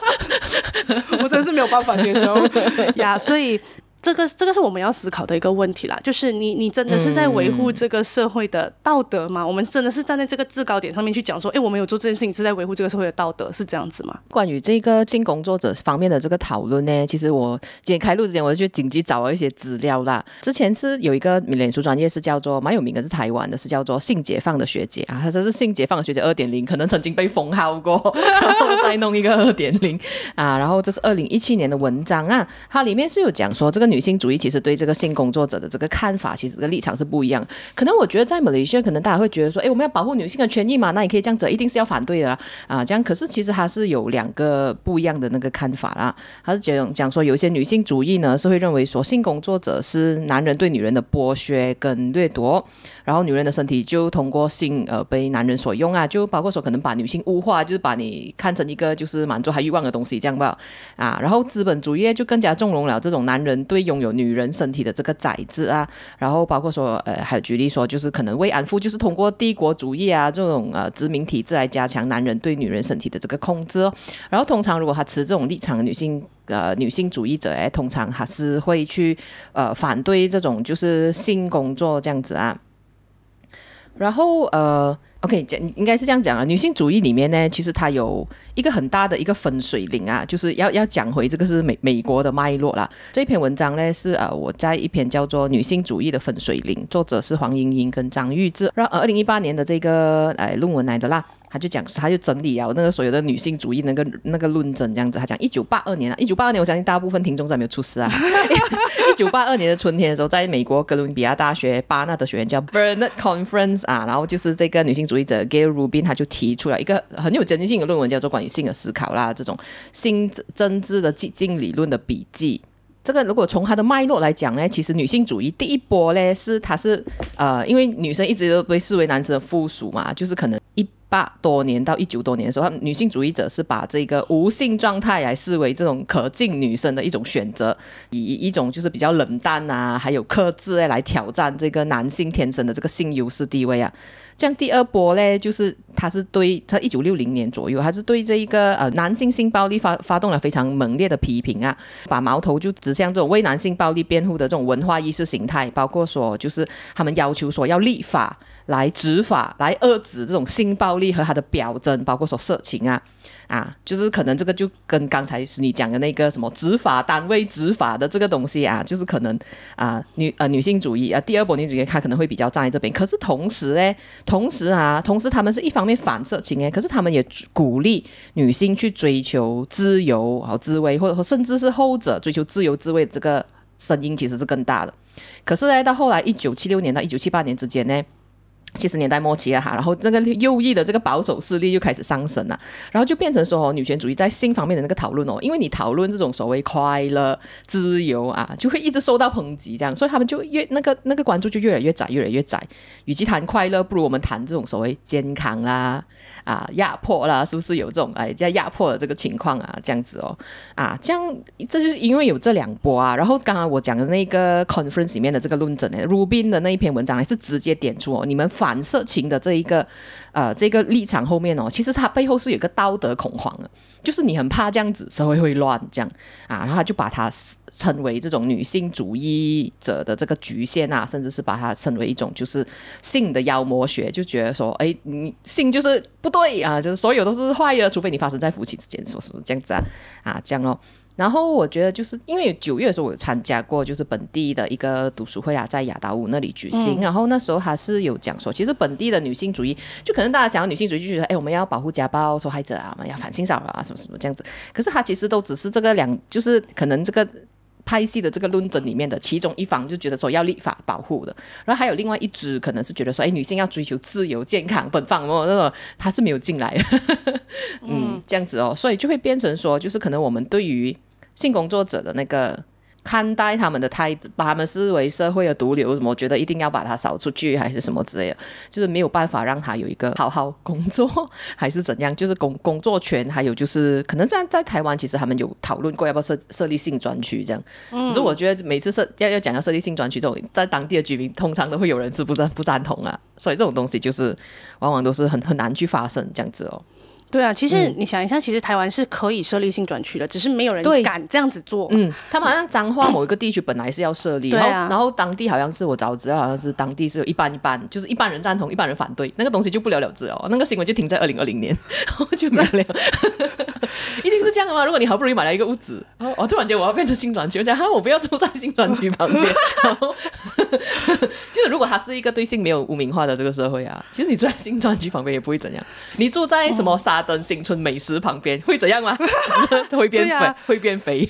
我真是没有办法接受。呀，yeah, 所以。这个这个是我们要思考的一个问题啦，就是你你真的是在维护这个社会的道德吗？嗯、我们真的是站在这个制高点上面去讲说，哎，我们有做这件事情是在维护这个社会的道德，是这样子吗？关于这个性工作者方面的这个讨论呢，其实我今天开录之前我就去紧急找了一些资料啦。之前是有一个脸书专业是叫做蛮有名的，是台湾的，是叫做性解放的学姐啊，她这是性解放的学姐二点零，可能曾经被封号过，然 后再弄一个二点零啊，然后这是二零一七年的文章啊，它里面是有讲说这个女女性主义其实对。这个性工作者的这个看法，其实这个立场是不一样。可能我觉得在马来西亚，可能大家会觉得说，哎，我们要保护女性的权益嘛，那你可以这样子，一定是要反对的啊，啊。这样，可是其实他是有两个不一样的那个看法啦。他是讲讲说，有一些女性主义呢，是会认为说，性工作者是男人对女人的剥削跟掠夺，然后女人的身体就通过性呃被男人所用啊，就包括说可能把女性物化，就是把你看成一个就是满足他欲望的东西这样吧。啊，然后资本主义就更加纵容了这种男人对拥有女人身体的这个宰制啊，然后包括说，呃，还举例说，就是可能慰安妇，就是通过帝国主义啊这种呃殖民体制来加强男人对女人身体的这个控制哦。然后通常如果他持这种立场的女性呃女性主义者，哎，通常还是会去呃反对这种就是性工作这样子啊。然后呃，OK，讲应该是这样讲啊。女性主义里面呢，其实它有一个很大的一个分水岭啊，就是要要讲回这个是美美国的脉络啦。这篇文章呢是呃我在一篇叫做《女性主义的分水岭》，作者是黄莹莹跟张玉智，然后二零一八年的这个呃论文来的啦。他就讲，他就整理啊，那个所有的女性主义那个那个论证这样子。他讲一九八二年啊，一九八二年，我相信大部分听众在没有出事啊。一九八二年的春天的时候，在美国哥伦比亚大学巴纳的学院叫 Burnet Conference 啊，然后就是这个女性主义者 Gayle Rubin，他就提出了一个很有争议性的论文，叫做关于性的思考啦，这种性政治的激进理论的笔记。这个如果从它的脉络来讲呢，其实女性主义第一波呢是它是呃，因为女生一直都被视为男生的附属嘛，就是可能。八多年到一九多年的时候，女性主义者是把这个无性状态来视为这种可敬女生的一种选择，以一种就是比较冷淡啊，还有克制来挑战这个男性天生的这个性优势地位啊。这样第二波呢，就是他是对他一九六零年左右，他是对这一个呃男性性暴力发发动了非常猛烈的批评啊，把矛头就指向这种为男性暴力辩护的这种文化意识形态，包括说就是他们要求说要立法。来执法，来遏制这种性暴力和他的表征，包括说色情啊，啊，就是可能这个就跟刚才是你讲的那个什么执法单位执法的这个东西啊，就是可能啊女呃女性主义啊第二波女性主义，她可能会比较站在这边。可是同时呢，同时啊，同时他们是一方面反色情诶，可是他们也鼓励女性去追求自由和自慰，或者说甚至是后者追求自由自慰的这个声音其实是更大的。可是呢，到后来一九七六年到一九七八年之间呢。七十年代末期了哈，然后这个右翼的这个保守势力就开始上升了，然后就变成说哦，女权主义在性方面的那个讨论哦，因为你讨论这种所谓快乐、自由啊，就会一直受到抨击，这样，所以他们就越那个那个关注就越来越窄，越来越窄。与其谈快乐，不如我们谈这种所谓健康啦。啊，压迫啦，是不是有这种哎，叫压迫的这个情况啊？这样子哦，啊，这样这就是因为有这两波啊。然后刚刚我讲的那个 conference 里面的这个论证呢，Rubin 的那一篇文章还是直接点出哦，你们反反色情的这一个呃这个立场后面哦，其实它背后是有个道德恐慌的，就是你很怕这样子社会会乱这样啊，然后他就把它称为这种女性主义者的这个局限啊，甚至是把它称为一种就是性的妖魔学，就觉得说哎，你性就是不。对啊，就是所有都是坏的，除非你发生在夫妻之间，说是不是这样子啊？啊，这样哦。然后我觉得就是因为九月的时候我有参加过，就是本地的一个读书会啊，在亚达屋那里举行。嗯、然后那时候还是有讲说，其实本地的女性主义，就可能大家讲女性主义就觉得，哎，我们要保护家暴受害者啊，我们要反性骚扰啊，什么什么这样子。可是他其实都只是这个两，就是可能这个。派系的这个论证里面的其中一方就觉得说要立法保护的，然后还有另外一支可能是觉得说，哎，女性要追求自由、健康、奔放哦，那种他是没有进来。的，嗯，这样子哦，所以就会变成说，就是可能我们对于性工作者的那个看待他们的态度，把他们视为社会的毒瘤，什么我觉得一定要把他扫出去，还是什么之类的，就是没有办法让他有一个好好工作，还是怎样？就是工工作权，还有就是可能在在台湾，其实他们有讨论过要不要设设立性专区这样。可是我觉得每次设要要讲要设立性专区这种，在当地的居民通常都会有人是不赞不赞同啊，所以这种东西就是往往都是很很难去发生这样子哦。对啊，其实你想一下，其实台湾是可以设立性转区的，只是没有人敢这样子做。嗯，他们好像彰化某一个地区本来是要设立，然后然后当地好像是我早知道好像是当地是有一半一半，就是一半人赞同，一半人反对，那个东西就不了了之哦。那个新闻就停在二零二零年，然后就没了。一定是这样的吗？如果你好不容易买了一个屋子，然后我突然间我要变成性转区，我想哈，我不要住在性转区旁边。然 后就是如果它是一个对性没有污名化的这个社会啊，其实你住在性转区旁边也不会怎样。你住在什么沙阿登新村美食旁边会怎样吗？会变肥，会变肥。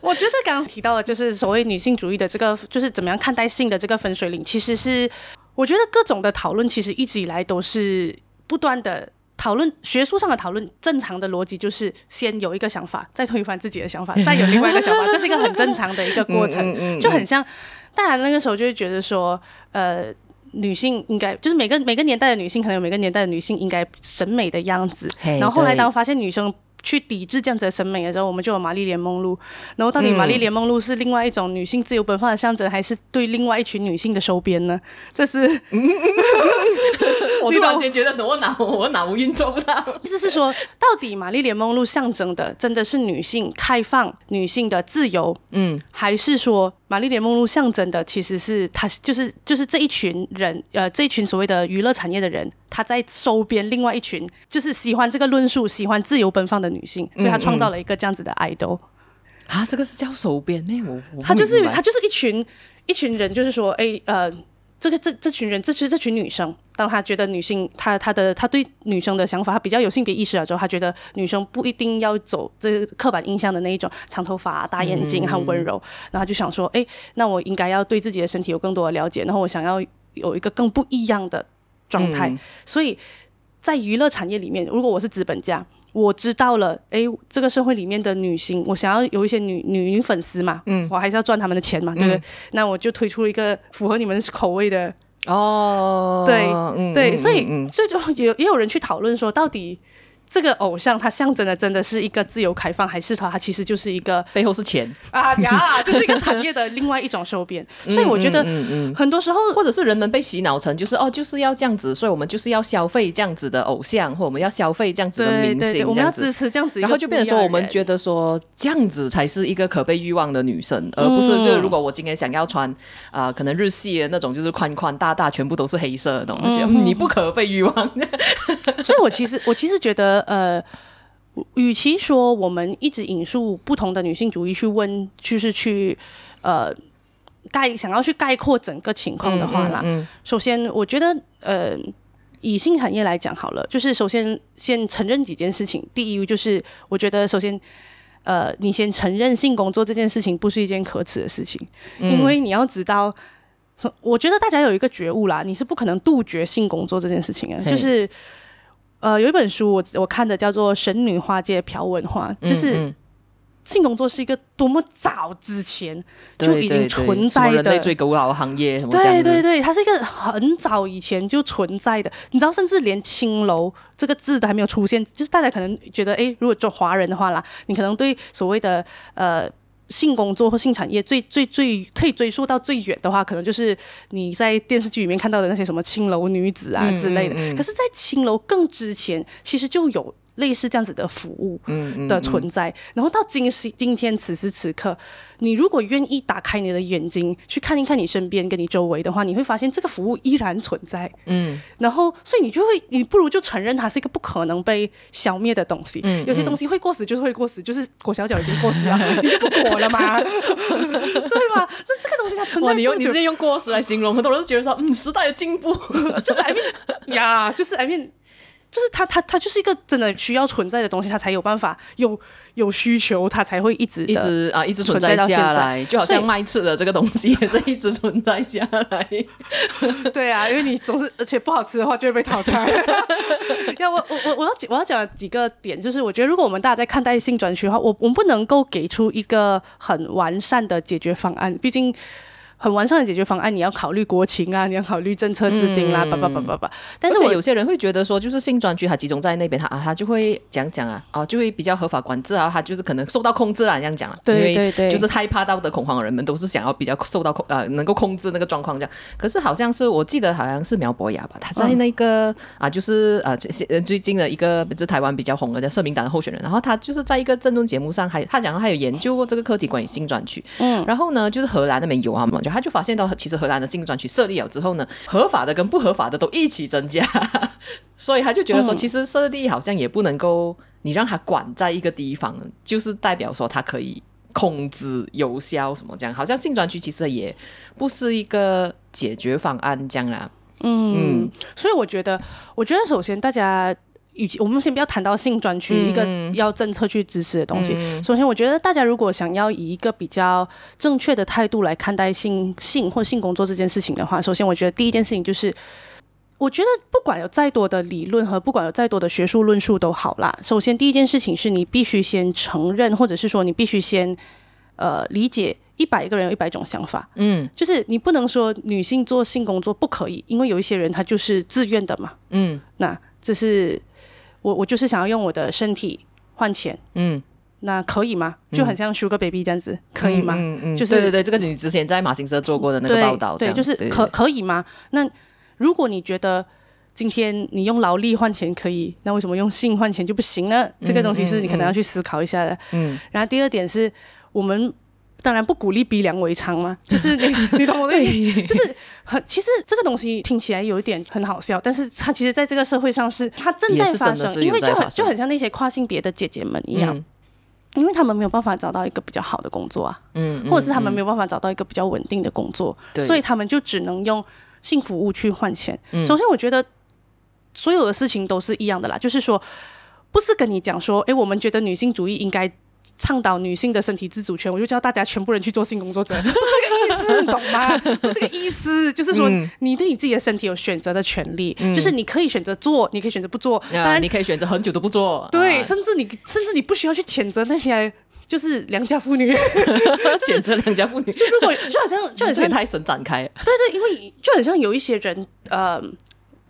我觉得刚刚提到的，就是所谓女性主义的这个，就是怎么样看待性的这个分水岭，其实是我觉得各种的讨论，其实一直以来都是不断的。讨论学术上的讨论，正常的逻辑就是先有一个想法，再推翻自己的想法，再有另外一个想法，这是一个很正常的一个过程，就很像大家那个时候就会觉得说，呃，女性应该就是每个每个年代的女性可能有每个年代的女性应该审美的样子，然后后来当发现女生。去抵制这样子的审美的时候，我们就有玛丽莲梦露。然后到底玛丽莲梦露是另外一种女性自由奔放的象征，还是对另外一群女性的收编呢？这是，我突然间觉得我脑我脑运作不到。意思是说，到底玛丽莲梦露象征的真的是女性开放、女性的自由，嗯，还是说？玛丽莲梦露象征的其实是她，就是就是这一群人，呃，这一群所谓的娱乐产业的人，她在收编另外一群，就是喜欢这个论述、喜欢自由奔放的女性，所以他创造了一个这样子的 idol。啊，这个是叫收编呢？我他就是他就是一群一群人，就是说，哎，呃。这个这这群人，这是这群女生，当他觉得女性，他他的他对女生的想法，他比较有性别意识了之后，他觉得女生不一定要走这刻板印象的那一种长头发、大眼睛、很温柔，嗯、然后就想说，哎，那我应该要对自己的身体有更多的了解，然后我想要有一个更不一样的状态，嗯、所以在娱乐产业里面，如果我是资本家。我知道了，哎，这个社会里面的女性，我想要有一些女女女粉丝嘛，嗯，我还是要赚他们的钱嘛，对不对？嗯、那我就推出了一个符合你们口味的哦，对、嗯、对，所以就就也也有人去讨论说，到底。这个偶像，它象征的真的是一个自由开放，还是它它其实就是一个背后是钱啊呀，就是一个产业的另外一种收编。所以我觉得，很多时候，或者是人们被洗脑成就是哦，就是要这样子，所以我们就是要消费这样子的偶像，或我们要消费这样子的明星，我们要支持这样子，然后就变成说，我们觉得说这样子才是一个可被欲望的女生，而不是就是如果我今天想要穿啊，可能日系的那种，就是宽宽大大，全部都是黑色的东西，你不可被欲望。所以我其实我其实觉得。呃，与其说我们一直引述不同的女性主义去问，就是去呃概想要去概括整个情况的话啦，嗯嗯嗯、首先我觉得呃以性产业来讲好了，就是首先先承认几件事情。第一就是我觉得首先呃你先承认性工作这件事情不是一件可耻的事情，嗯、因为你要知道，我觉得大家有一个觉悟啦，你是不可能杜绝性工作这件事情的，就是。呃，有一本书我我看的叫做《神女花界嫖文化》，就是性工作是一个多么早之前就已经存在的人类最古老的行业。对对对，它是一个很早以前就存在的。你知道，甚至连青楼这个字都还没有出现，就是大家可能觉得，哎，如果做华人的话啦，你可能对所谓的呃。性工作或性产业最最最可以追溯到最远的话，可能就是你在电视剧里面看到的那些什么青楼女子啊之类的。嗯嗯嗯、可是，在青楼更之前，其实就有类似这样子的服务的存在。嗯嗯嗯、然后到今时今天此时此刻。你如果愿意打开你的眼睛去看一看你身边跟你周围的话，你会发现这个服务依然存在。嗯，然后所以你就会，你不如就承认它是一个不可能被消灭的东西。嗯，有些东西会过时，就是会过时，就是裹小脚已经过时了，你就不裹了吗？对吧？那这个东西它存在。你用你直接用过时来形容，很多人都觉得说，嗯，时代的进步，就是 I mean 呀，就是 I mean。就是它，它，它就是一个真的需要存在的东西，它才有办法有有需求，它才会一直一直啊一直存在下来，就好像卖吃的这个东西也是一直存在下来。对啊，因为你总是而且不好吃的话就会被淘汰。要我我我我要我要讲几个点，就是我觉得如果我们大家在看待性专区的话，我我们不能够给出一个很完善的解决方案，毕竟。很完善的解决方案，你要考虑国情啊，你要考虑政策制定啦，叭叭叭叭叭。但是我有些人会觉得说，就是性专区它集中在那边，他啊，他就会讲讲啊，哦，就会比较合法管制啊，他就是可能受到控制啊，这样讲啊。对对对，就是害怕道德恐慌的人们都是想要比较受到控呃，能够控制那个状况这样。可是好像是我记得好像是苗博雅吧，他在那个、嗯、啊，就是啊，最最近的一个就是台湾比较红的叫社民党的候选人，然后他就是在一个政论节目上还他讲他有研究过这个课题关于性专区，嗯，然后呢，就是荷兰那边有啊嘛，就他就发现到其实。荷兰的性专区设立了之后呢，合法的跟不合法的都一起增加，所以他就觉得说，其实设立好像也不能够你让他管在一个地方，就是代表说他可以控制有效什么这样，好像性专区其实也不是一个解决方案这样啦。嗯，嗯，所以我觉得，我觉得首先大家。与其我们先不要谈到性专区一个要政策去支持的东西。嗯、首先，我觉得大家如果想要以一个比较正确的态度来看待性性或性工作这件事情的话，首先我觉得第一件事情就是，我觉得不管有再多的理论和不管有再多的学术论述都好啦。首先，第一件事情是你必须先承认，或者是说你必须先呃理解一百个人有一百种想法。嗯，就是你不能说女性做性工作不可以，因为有一些人他就是自愿的嘛。嗯，那这是。我我就是想要用我的身体换钱，嗯，那可以吗？就很像 Sugar Baby 这样子，嗯、可以吗？嗯嗯，就是对对对，这个你之前在马新社做过的那个报道，对，对，就是可可以吗？那如果你觉得今天你用劳力换钱可以，那为什么用性换钱就不行呢？嗯、这个东西是你可能要去思考一下的。嗯，然后第二点是我们。当然不鼓励逼良为娼嘛，就是你你懂我的意思，就是很其实这个东西听起来有一点很好笑，但是它其实在这个社会上是它正在发生，因为就很就很像那些跨性别的姐姐们一样，嗯、因为他们没有办法找到一个比较好的工作啊，嗯，或者是他们没有办法找到一个比较稳定的工作，嗯、所以他们就只能用性服务去换钱。嗯、首先，我觉得所有的事情都是一样的啦，就是说不是跟你讲说，哎，我们觉得女性主义应该。倡导女性的身体自主权，我就叫大家全部人去做性工作者，不是这个意思，你懂吗？不是这个意思，就是说你对你自己的身体有选择的权利，嗯、就是你可以选择做，你可以选择不做，当然、嗯、你可以选择很久都不做，对，啊、甚至你甚至你不需要去谴责那些就是良家妇女，谴责良家妇女，就如果就好像就很像太神展开，对，对对，因为就很像有一些人呃。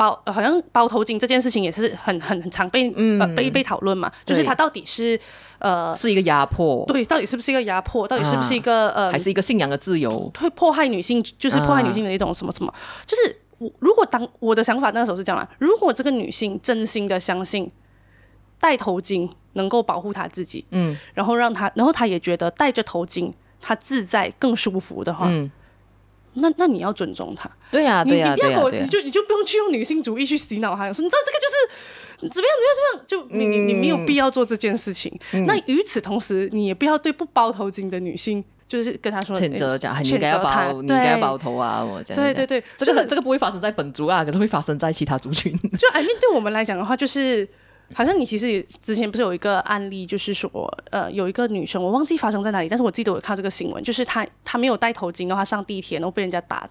包好像包头巾这件事情也是很很很常被、嗯、呃被被讨论嘛，就是它到底是呃是一个压迫，对，到底是不是一个压迫，到底是不是一个、啊、呃还是一个信仰的自由，会迫害女性，就是迫害女性的一种什么什么，啊、就是我如果当我的想法那时候是这样啦，如果这个女性真心的相信戴头巾能够保护她自己，嗯，然后让她，然后她也觉得戴着头巾她自在更舒服的话，嗯。那那你要尊重他，对呀，对呀，你不要给我，你就你就不用去用女性主义去洗脑他，说你知道这个就是怎么样怎么样怎么样，就你你你没有必要做这件事情。那与此同时，你也不要对不包头巾的女性，就是跟他说谴责讲，你应该要包，你应该要包头啊，我这样。对对对，这个这个不会发生在本族啊，可是会发生在其他族群。就 I mean 对我们来讲的话，就是。好像你其实之前不是有一个案例，就是说，呃，有一个女生，我忘记发生在哪里，但是我记得我看这个新闻，就是她她没有戴头巾的话上地铁，然后被人家打，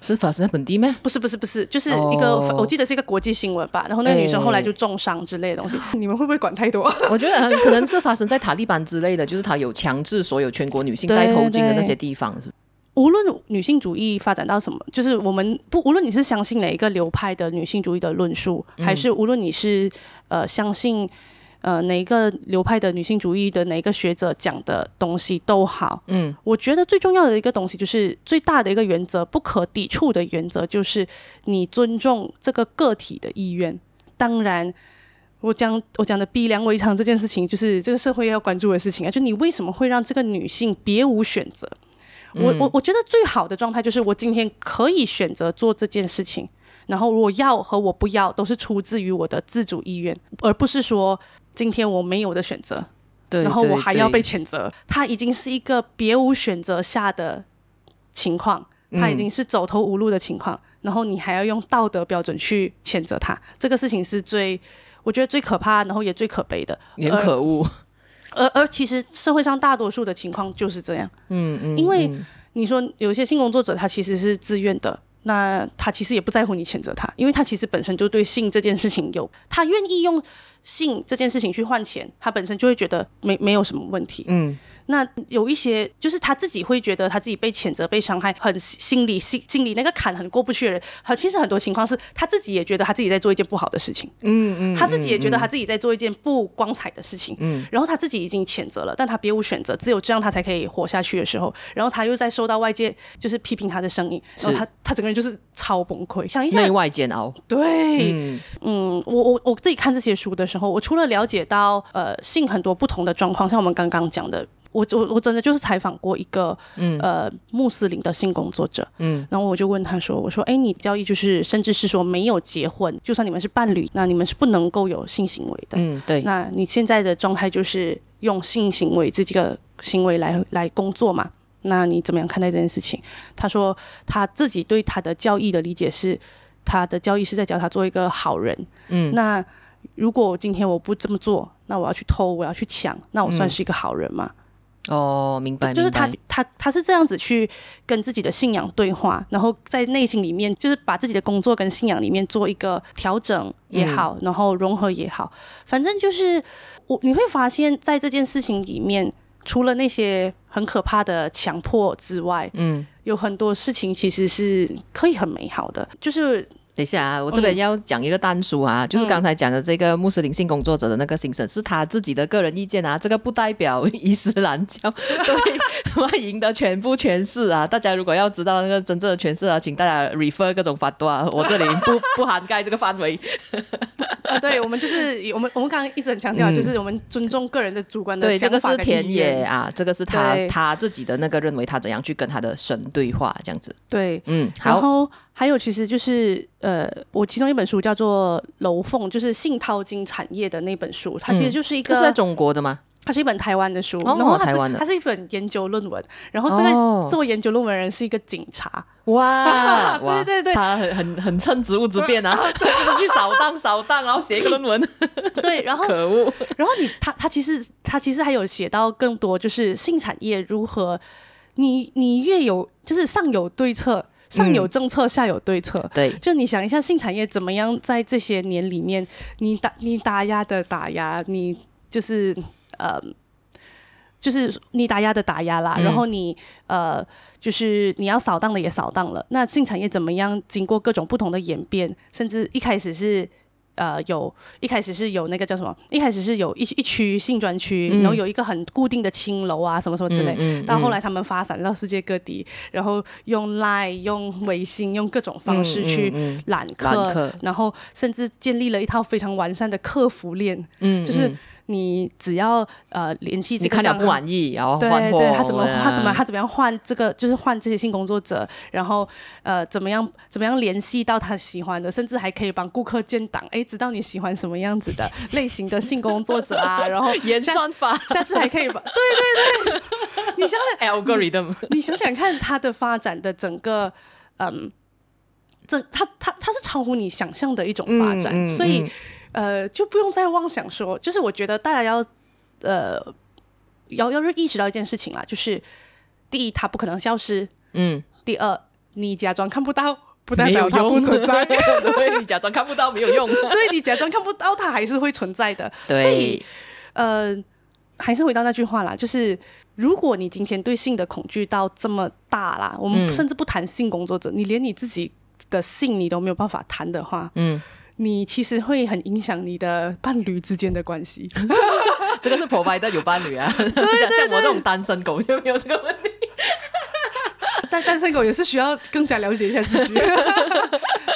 是发生在本地吗？不是不是不是，就是一个、oh. 我记得是一个国际新闻吧，然后那个女生后来就重伤之类的东西，欸、你们会不会管太多？我觉得可能是发生在塔利班之类的，就是他有强制所有全国女性戴头巾的那些地方，是。无论女性主义发展到什么，就是我们不无论你是相信哪一个流派的女性主义的论述，嗯、还是无论你是呃相信呃哪一个流派的女性主义的哪一个学者讲的东西都好，嗯，我觉得最重要的一个东西就是最大的一个原则，不可抵触的原则就是你尊重这个个体的意愿。当然，我讲我讲的逼良为娼这件事情，就是这个社会要关注的事情啊，就你为什么会让这个女性别无选择？我我我觉得最好的状态就是我今天可以选择做这件事情，然后我要和我不要都是出自于我的自主意愿，而不是说今天我没有的选择，对，然后我还要被谴责。他已经是一个别无选择下的情况，他已经是走投无路的情况，嗯、然后你还要用道德标准去谴责他，这个事情是最我觉得最可怕，然后也最可悲的，也可恶。而而其实社会上大多数的情况就是这样，嗯嗯，因为你说有些性工作者他其实是自愿的，那他其实也不在乎你谴责他，因为他其实本身就对性这件事情有，他愿意用性这件事情去换钱，他本身就会觉得没没有什么问题。嗯。那有一些就是他自己会觉得他自己被谴责、被伤害，很心里心心里那个坎很过不去的人，其实很多情况是他自己也觉得他自己在做一件不好的事情，嗯嗯，他自己也觉得他自己在做一件不光彩的事情，嗯，然后他自己已经谴责了，但他别无选择，只有这样他才可以活下去的时候，然后他又在受到外界就是批评他的声音，然后他他整个人就是超崩溃，想一下内外煎熬，对，嗯，嗯，我我我自己看这些书的时候，我除了了解到呃性很多不同的状况，像我们刚刚讲的。我我我真的就是采访过一个、嗯、呃穆斯林的性工作者，嗯，然后我就问他说：“我说，哎，你交易就是甚至是说没有结婚，就算你们是伴侣，那你们是不能够有性行为的，嗯，对。那你现在的状态就是用性行为这几个行为来来工作嘛？那你怎么样看待这件事情？”他说他自己对他的交易的理解是，他的交易是在教他做一个好人，嗯，那如果今天我不这么做，那我要去偷，我要去抢，那我算是一个好人吗？嗯哦，明白，就是他，他，他是这样子去跟自己的信仰对话，然后在内心里面，就是把自己的工作跟信仰里面做一个调整也好，嗯、然后融合也好，反正就是我你会发现在这件事情里面，除了那些很可怕的强迫之外，嗯，有很多事情其实是可以很美好的，就是。等一下啊，我这边要讲一个但书啊，嗯、就是刚才讲的这个穆斯林性工作者的那个心声，是他自己的个人意见啊，这个不代表伊斯兰教对欢迎的全部诠释啊。大家如果要知道那个真正的诠释啊，请大家 refer 各种法度啊，我这里不 不涵盖这个范围。啊，对，我们就是我们我们刚刚一直很强调，就是我们尊重个人的主观的想法。对，这个是田野啊，这个是他他自己的那个认为他怎样去跟他的神对话这样子。对，嗯，好。然后还有，其实就是呃，我其中一本书叫做《楼凤》，就是性淘金产业的那本书，它其实就是一个。这是在中国的吗？它是一本台湾的书，然后它是它是一本研究论文，然后这个做研究论文人是一个警察。哇，对对对，他很很很趁职务之便啊 去扫荡扫荡，然后写一个论文。对，然后可恶，然后你他他其实他其实还有写到更多，就是性产业如何，你你越有就是上有对策。上有政策，下有对策。对，就你想一下，性产业怎么样在这些年里面，你打你打压的打压，你就是呃，就是你打压的打压啦。嗯、然后你呃，就是你要扫荡的也扫荡了。那性产业怎么样经过各种不同的演变，甚至一开始是。呃，有一开始是有那个叫什么？一开始是有一一区性专区，嗯、然后有一个很固定的青楼啊，什么什么之类。到后来他们发展到世界各地，然后用 Line、用微信、用各种方式去揽客，然后甚至建立了一套非常完善的客服链。嗯，就是。你只要呃联系这个，你看了不满意，然后换，对对，他怎么他怎么他怎么样换这个，就是换这些性工作者，然后呃怎么样怎么样联系到他喜欢的，甚至还可以帮顾客建档，哎，知道你喜欢什么样子的 类型的性工作者啊，然后演算法，下次还可以吧？对对对，你想想 algorithm，你想想看它的发展的整个嗯，这它它它是超乎你想象的一种发展，嗯嗯嗯、所以。呃，就不用再妄想说，就是我觉得大家要，呃，要要是意识到一件事情啦，就是第一，它不可能消失，嗯，第二，你假装看不到，不代表它不存在，对，你假装看不到没有用，对，你假装看不到，它还是会存在的，所以，呃，还是回到那句话啦，就是如果你今天对性的恐惧到这么大啦，我们甚至不谈性工作者，嗯、你连你自己的性你都没有办法谈的话，嗯。你其实会很影响你的伴侣之间的关系，这个是 provider 有伴侣啊，对对 对，像我这种单身狗就没有这个问题，但单身狗也是需要更加了解一下自己，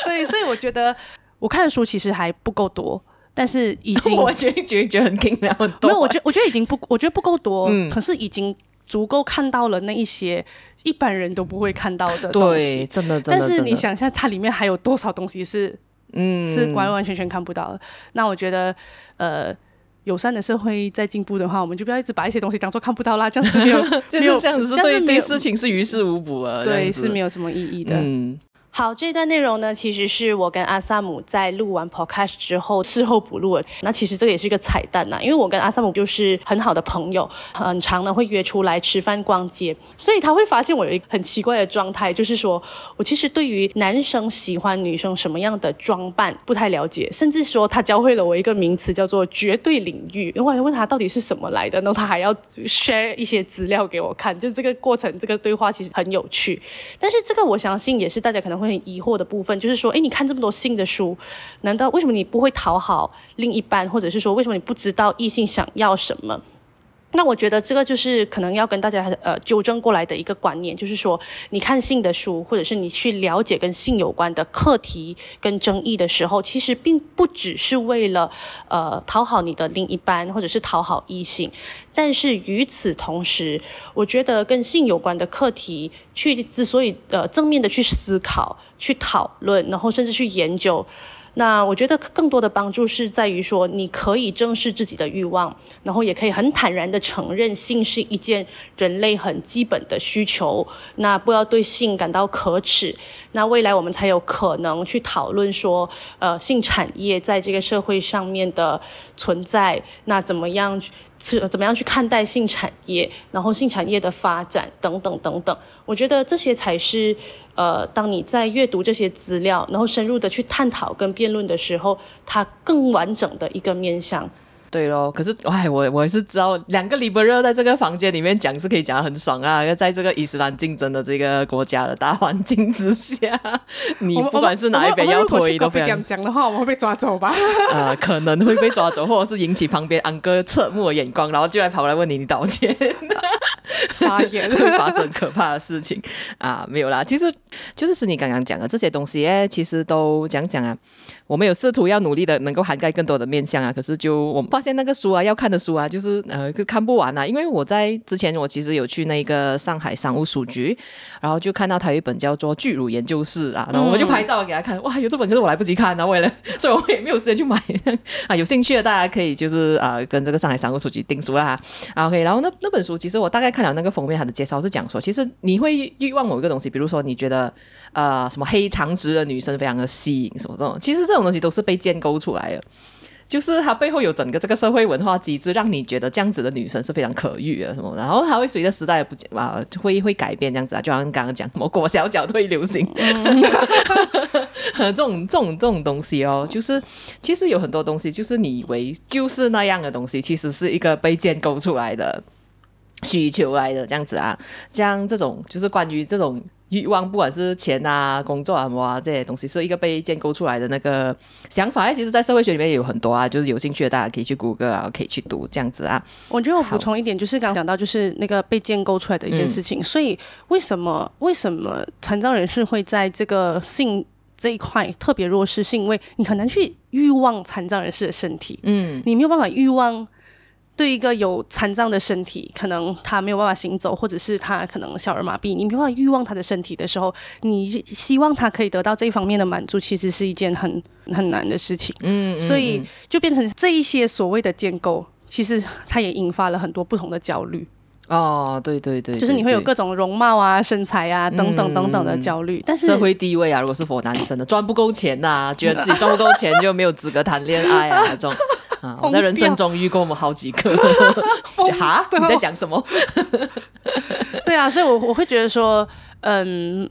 对，所以我觉得我看的书其实还不够多，但是已经我觉得觉得很紧张很多，没有，我觉得我觉得已经不，我觉得不够多，嗯，可是已经足够看到了那一些一般人都不会看到的东西，对，真的，真的，但是你想一下，它里面还有多少东西是。嗯，是完完全全看不到的。那我觉得，呃，友善的社会在进步的话，我们就不要一直把一些东西当做看不到啦，这样子没有 没有这样子是对对事情是于事无补啊，对，是没有什么意义的。嗯。好，这段内容呢，其实是我跟阿萨姆在录完 podcast 之后 事后补录的。那其实这个也是一个彩蛋呐，因为我跟阿萨姆就是很好的朋友，很常呢会约出来吃饭、逛街，所以他会发现我有一个很奇怪的状态，就是说我其实对于男生喜欢女生什么样的装扮不太了解，甚至说他教会了我一个名词叫做绝对领域。然后我还问他到底是什么来的，然后他还要 share 一些资料给我看，就这个过程，这个对话其实很有趣。但是这个我相信也是大家可能会很疑惑的部分，就是说，诶，你看这么多性的书，难道为什么你不会讨好另一半，或者是说，为什么你不知道异性想要什么？那我觉得这个就是可能要跟大家呃纠正过来的一个观念，就是说，你看性的书，或者是你去了解跟性有关的课题跟争议的时候，其实并不只是为了呃讨好你的另一半，或者是讨好异性。但是与此同时，我觉得跟性有关的课题，去之所以呃正面的去思考、去讨论，然后甚至去研究。那我觉得更多的帮助是在于说，你可以正视自己的欲望，然后也可以很坦然的承认性是一件人类很基本的需求。那不要对性感到可耻。那未来我们才有可能去讨论说，呃，性产业在这个社会上面的存在，那怎么样是怎么样去看待性产业，然后性产业的发展等等等等。我觉得这些才是。呃，当你在阅读这些资料，然后深入的去探讨跟辩论的时候，它更完整的一个面向。对咯，可是哎，我我是知道，两个 liberal 在这个房间里面讲是可以讲得很爽啊。要在这个伊斯兰竞争的这个国家的大环境之下，你不管是哪一边要推都非常讲的话，我们会被抓走吧？呃，可能会被抓走，或者是引起旁边安哥侧目的眼光，然后就来跑来问你，你道歉。傻眼，会发生可怕的事情啊！没有啦，其实就是是你刚刚讲的这些东西，哎，其实都讲讲啊。我们有试图要努力的能够涵盖更多的面向啊，可是就我们发现那个书啊，要看的书啊，就是呃，看不完啊。因为我在之前我其实有去那个上海商务书局，然后就看到他有一本叫做《巨乳研究室》啊，然后我就拍照给他看，哇，有这本，可是我来不及看啊，为了，所以我也没有时间去买啊。有兴趣的大家可以就是呃跟这个上海商务书局订书啦。OK，然后那那本书其实我大概看了那个封面，它的介绍是讲说，其实你会欲望某一个东西，比如说你觉得呃什么黑长直的女生非常的吸引什么这种，其实这种。东西都是被建构出来的，就是它背后有整个这个社会文化机制，让你觉得这样子的女生是非常可遇的什么，然后它会随着时代的不啊，会会改变这样子啊，就像刚刚讲什么裹小脚退流行，嗯、这种这种这种东西哦，就是其实有很多东西，就是你以为就是那样的东西，其实是一个被建构出来的需求来的这样子啊，像这种就是关于这种。欲望，不管是钱啊、工作啊什么啊这些东西，是一个被建构出来的那个想法。其实，在社会学里面也有很多啊，就是有兴趣的大家可以去谷歌啊，可以去读这样子啊。我觉得我补充一点，就是刚刚讲到，就是那个被建构出来的一件事情。嗯、所以，为什么为什么残障人士会在这个性这一块特别弱势？是因为你很难去欲望残障人士的身体，嗯，你没有办法欲望。对一个有残障的身体，可能他没有办法行走，或者是他可能小儿麻痹，你没办法欲望他的身体的时候，你希望他可以得到这一方面的满足，其实是一件很 很难的事情。嗯，所以就变成这一些所谓的建构，其实它也引发了很多不同的焦虑。哦，对对对，对，就是你会有各种容貌啊、身材啊等等等等的焦虑，但是社会地位啊，如果是 for 男生的赚不够钱呐、啊，觉得自己赚不够钱就没有资格谈恋爱啊这种。啊！我在人生中遇过我们好几个，哈？你在讲什么？对啊，所以我我会觉得说，嗯，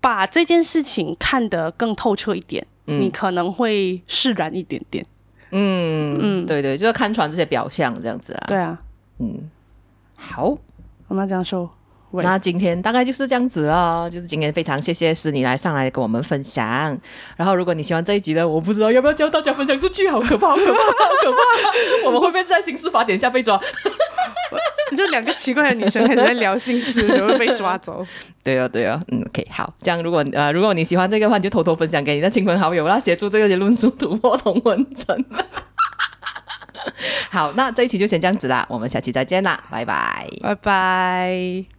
把这件事情看得更透彻一点，嗯、你可能会释然一点点。嗯嗯，对对，就是看穿这些表象这样子啊。对啊，嗯，好，我们要这样说。那今天大概就是这样子了，就是今天非常谢谢诗你来上来跟我们分享。然后如果你喜欢这一集的，我不知道要不要教大家分享出去，好可怕，好可怕，好可怕！我们会不会在刑事法典下被抓？就两个奇怪的女生开始在聊心事，就会被抓走。对哦，对哦，嗯，OK，好，这样如果呃如果你喜欢这个话，你就偷偷分享给你的亲朋好友啦，协助这个论述突破同文层。好，那这一期就先这样子啦，我们下期再见啦，拜拜，拜拜。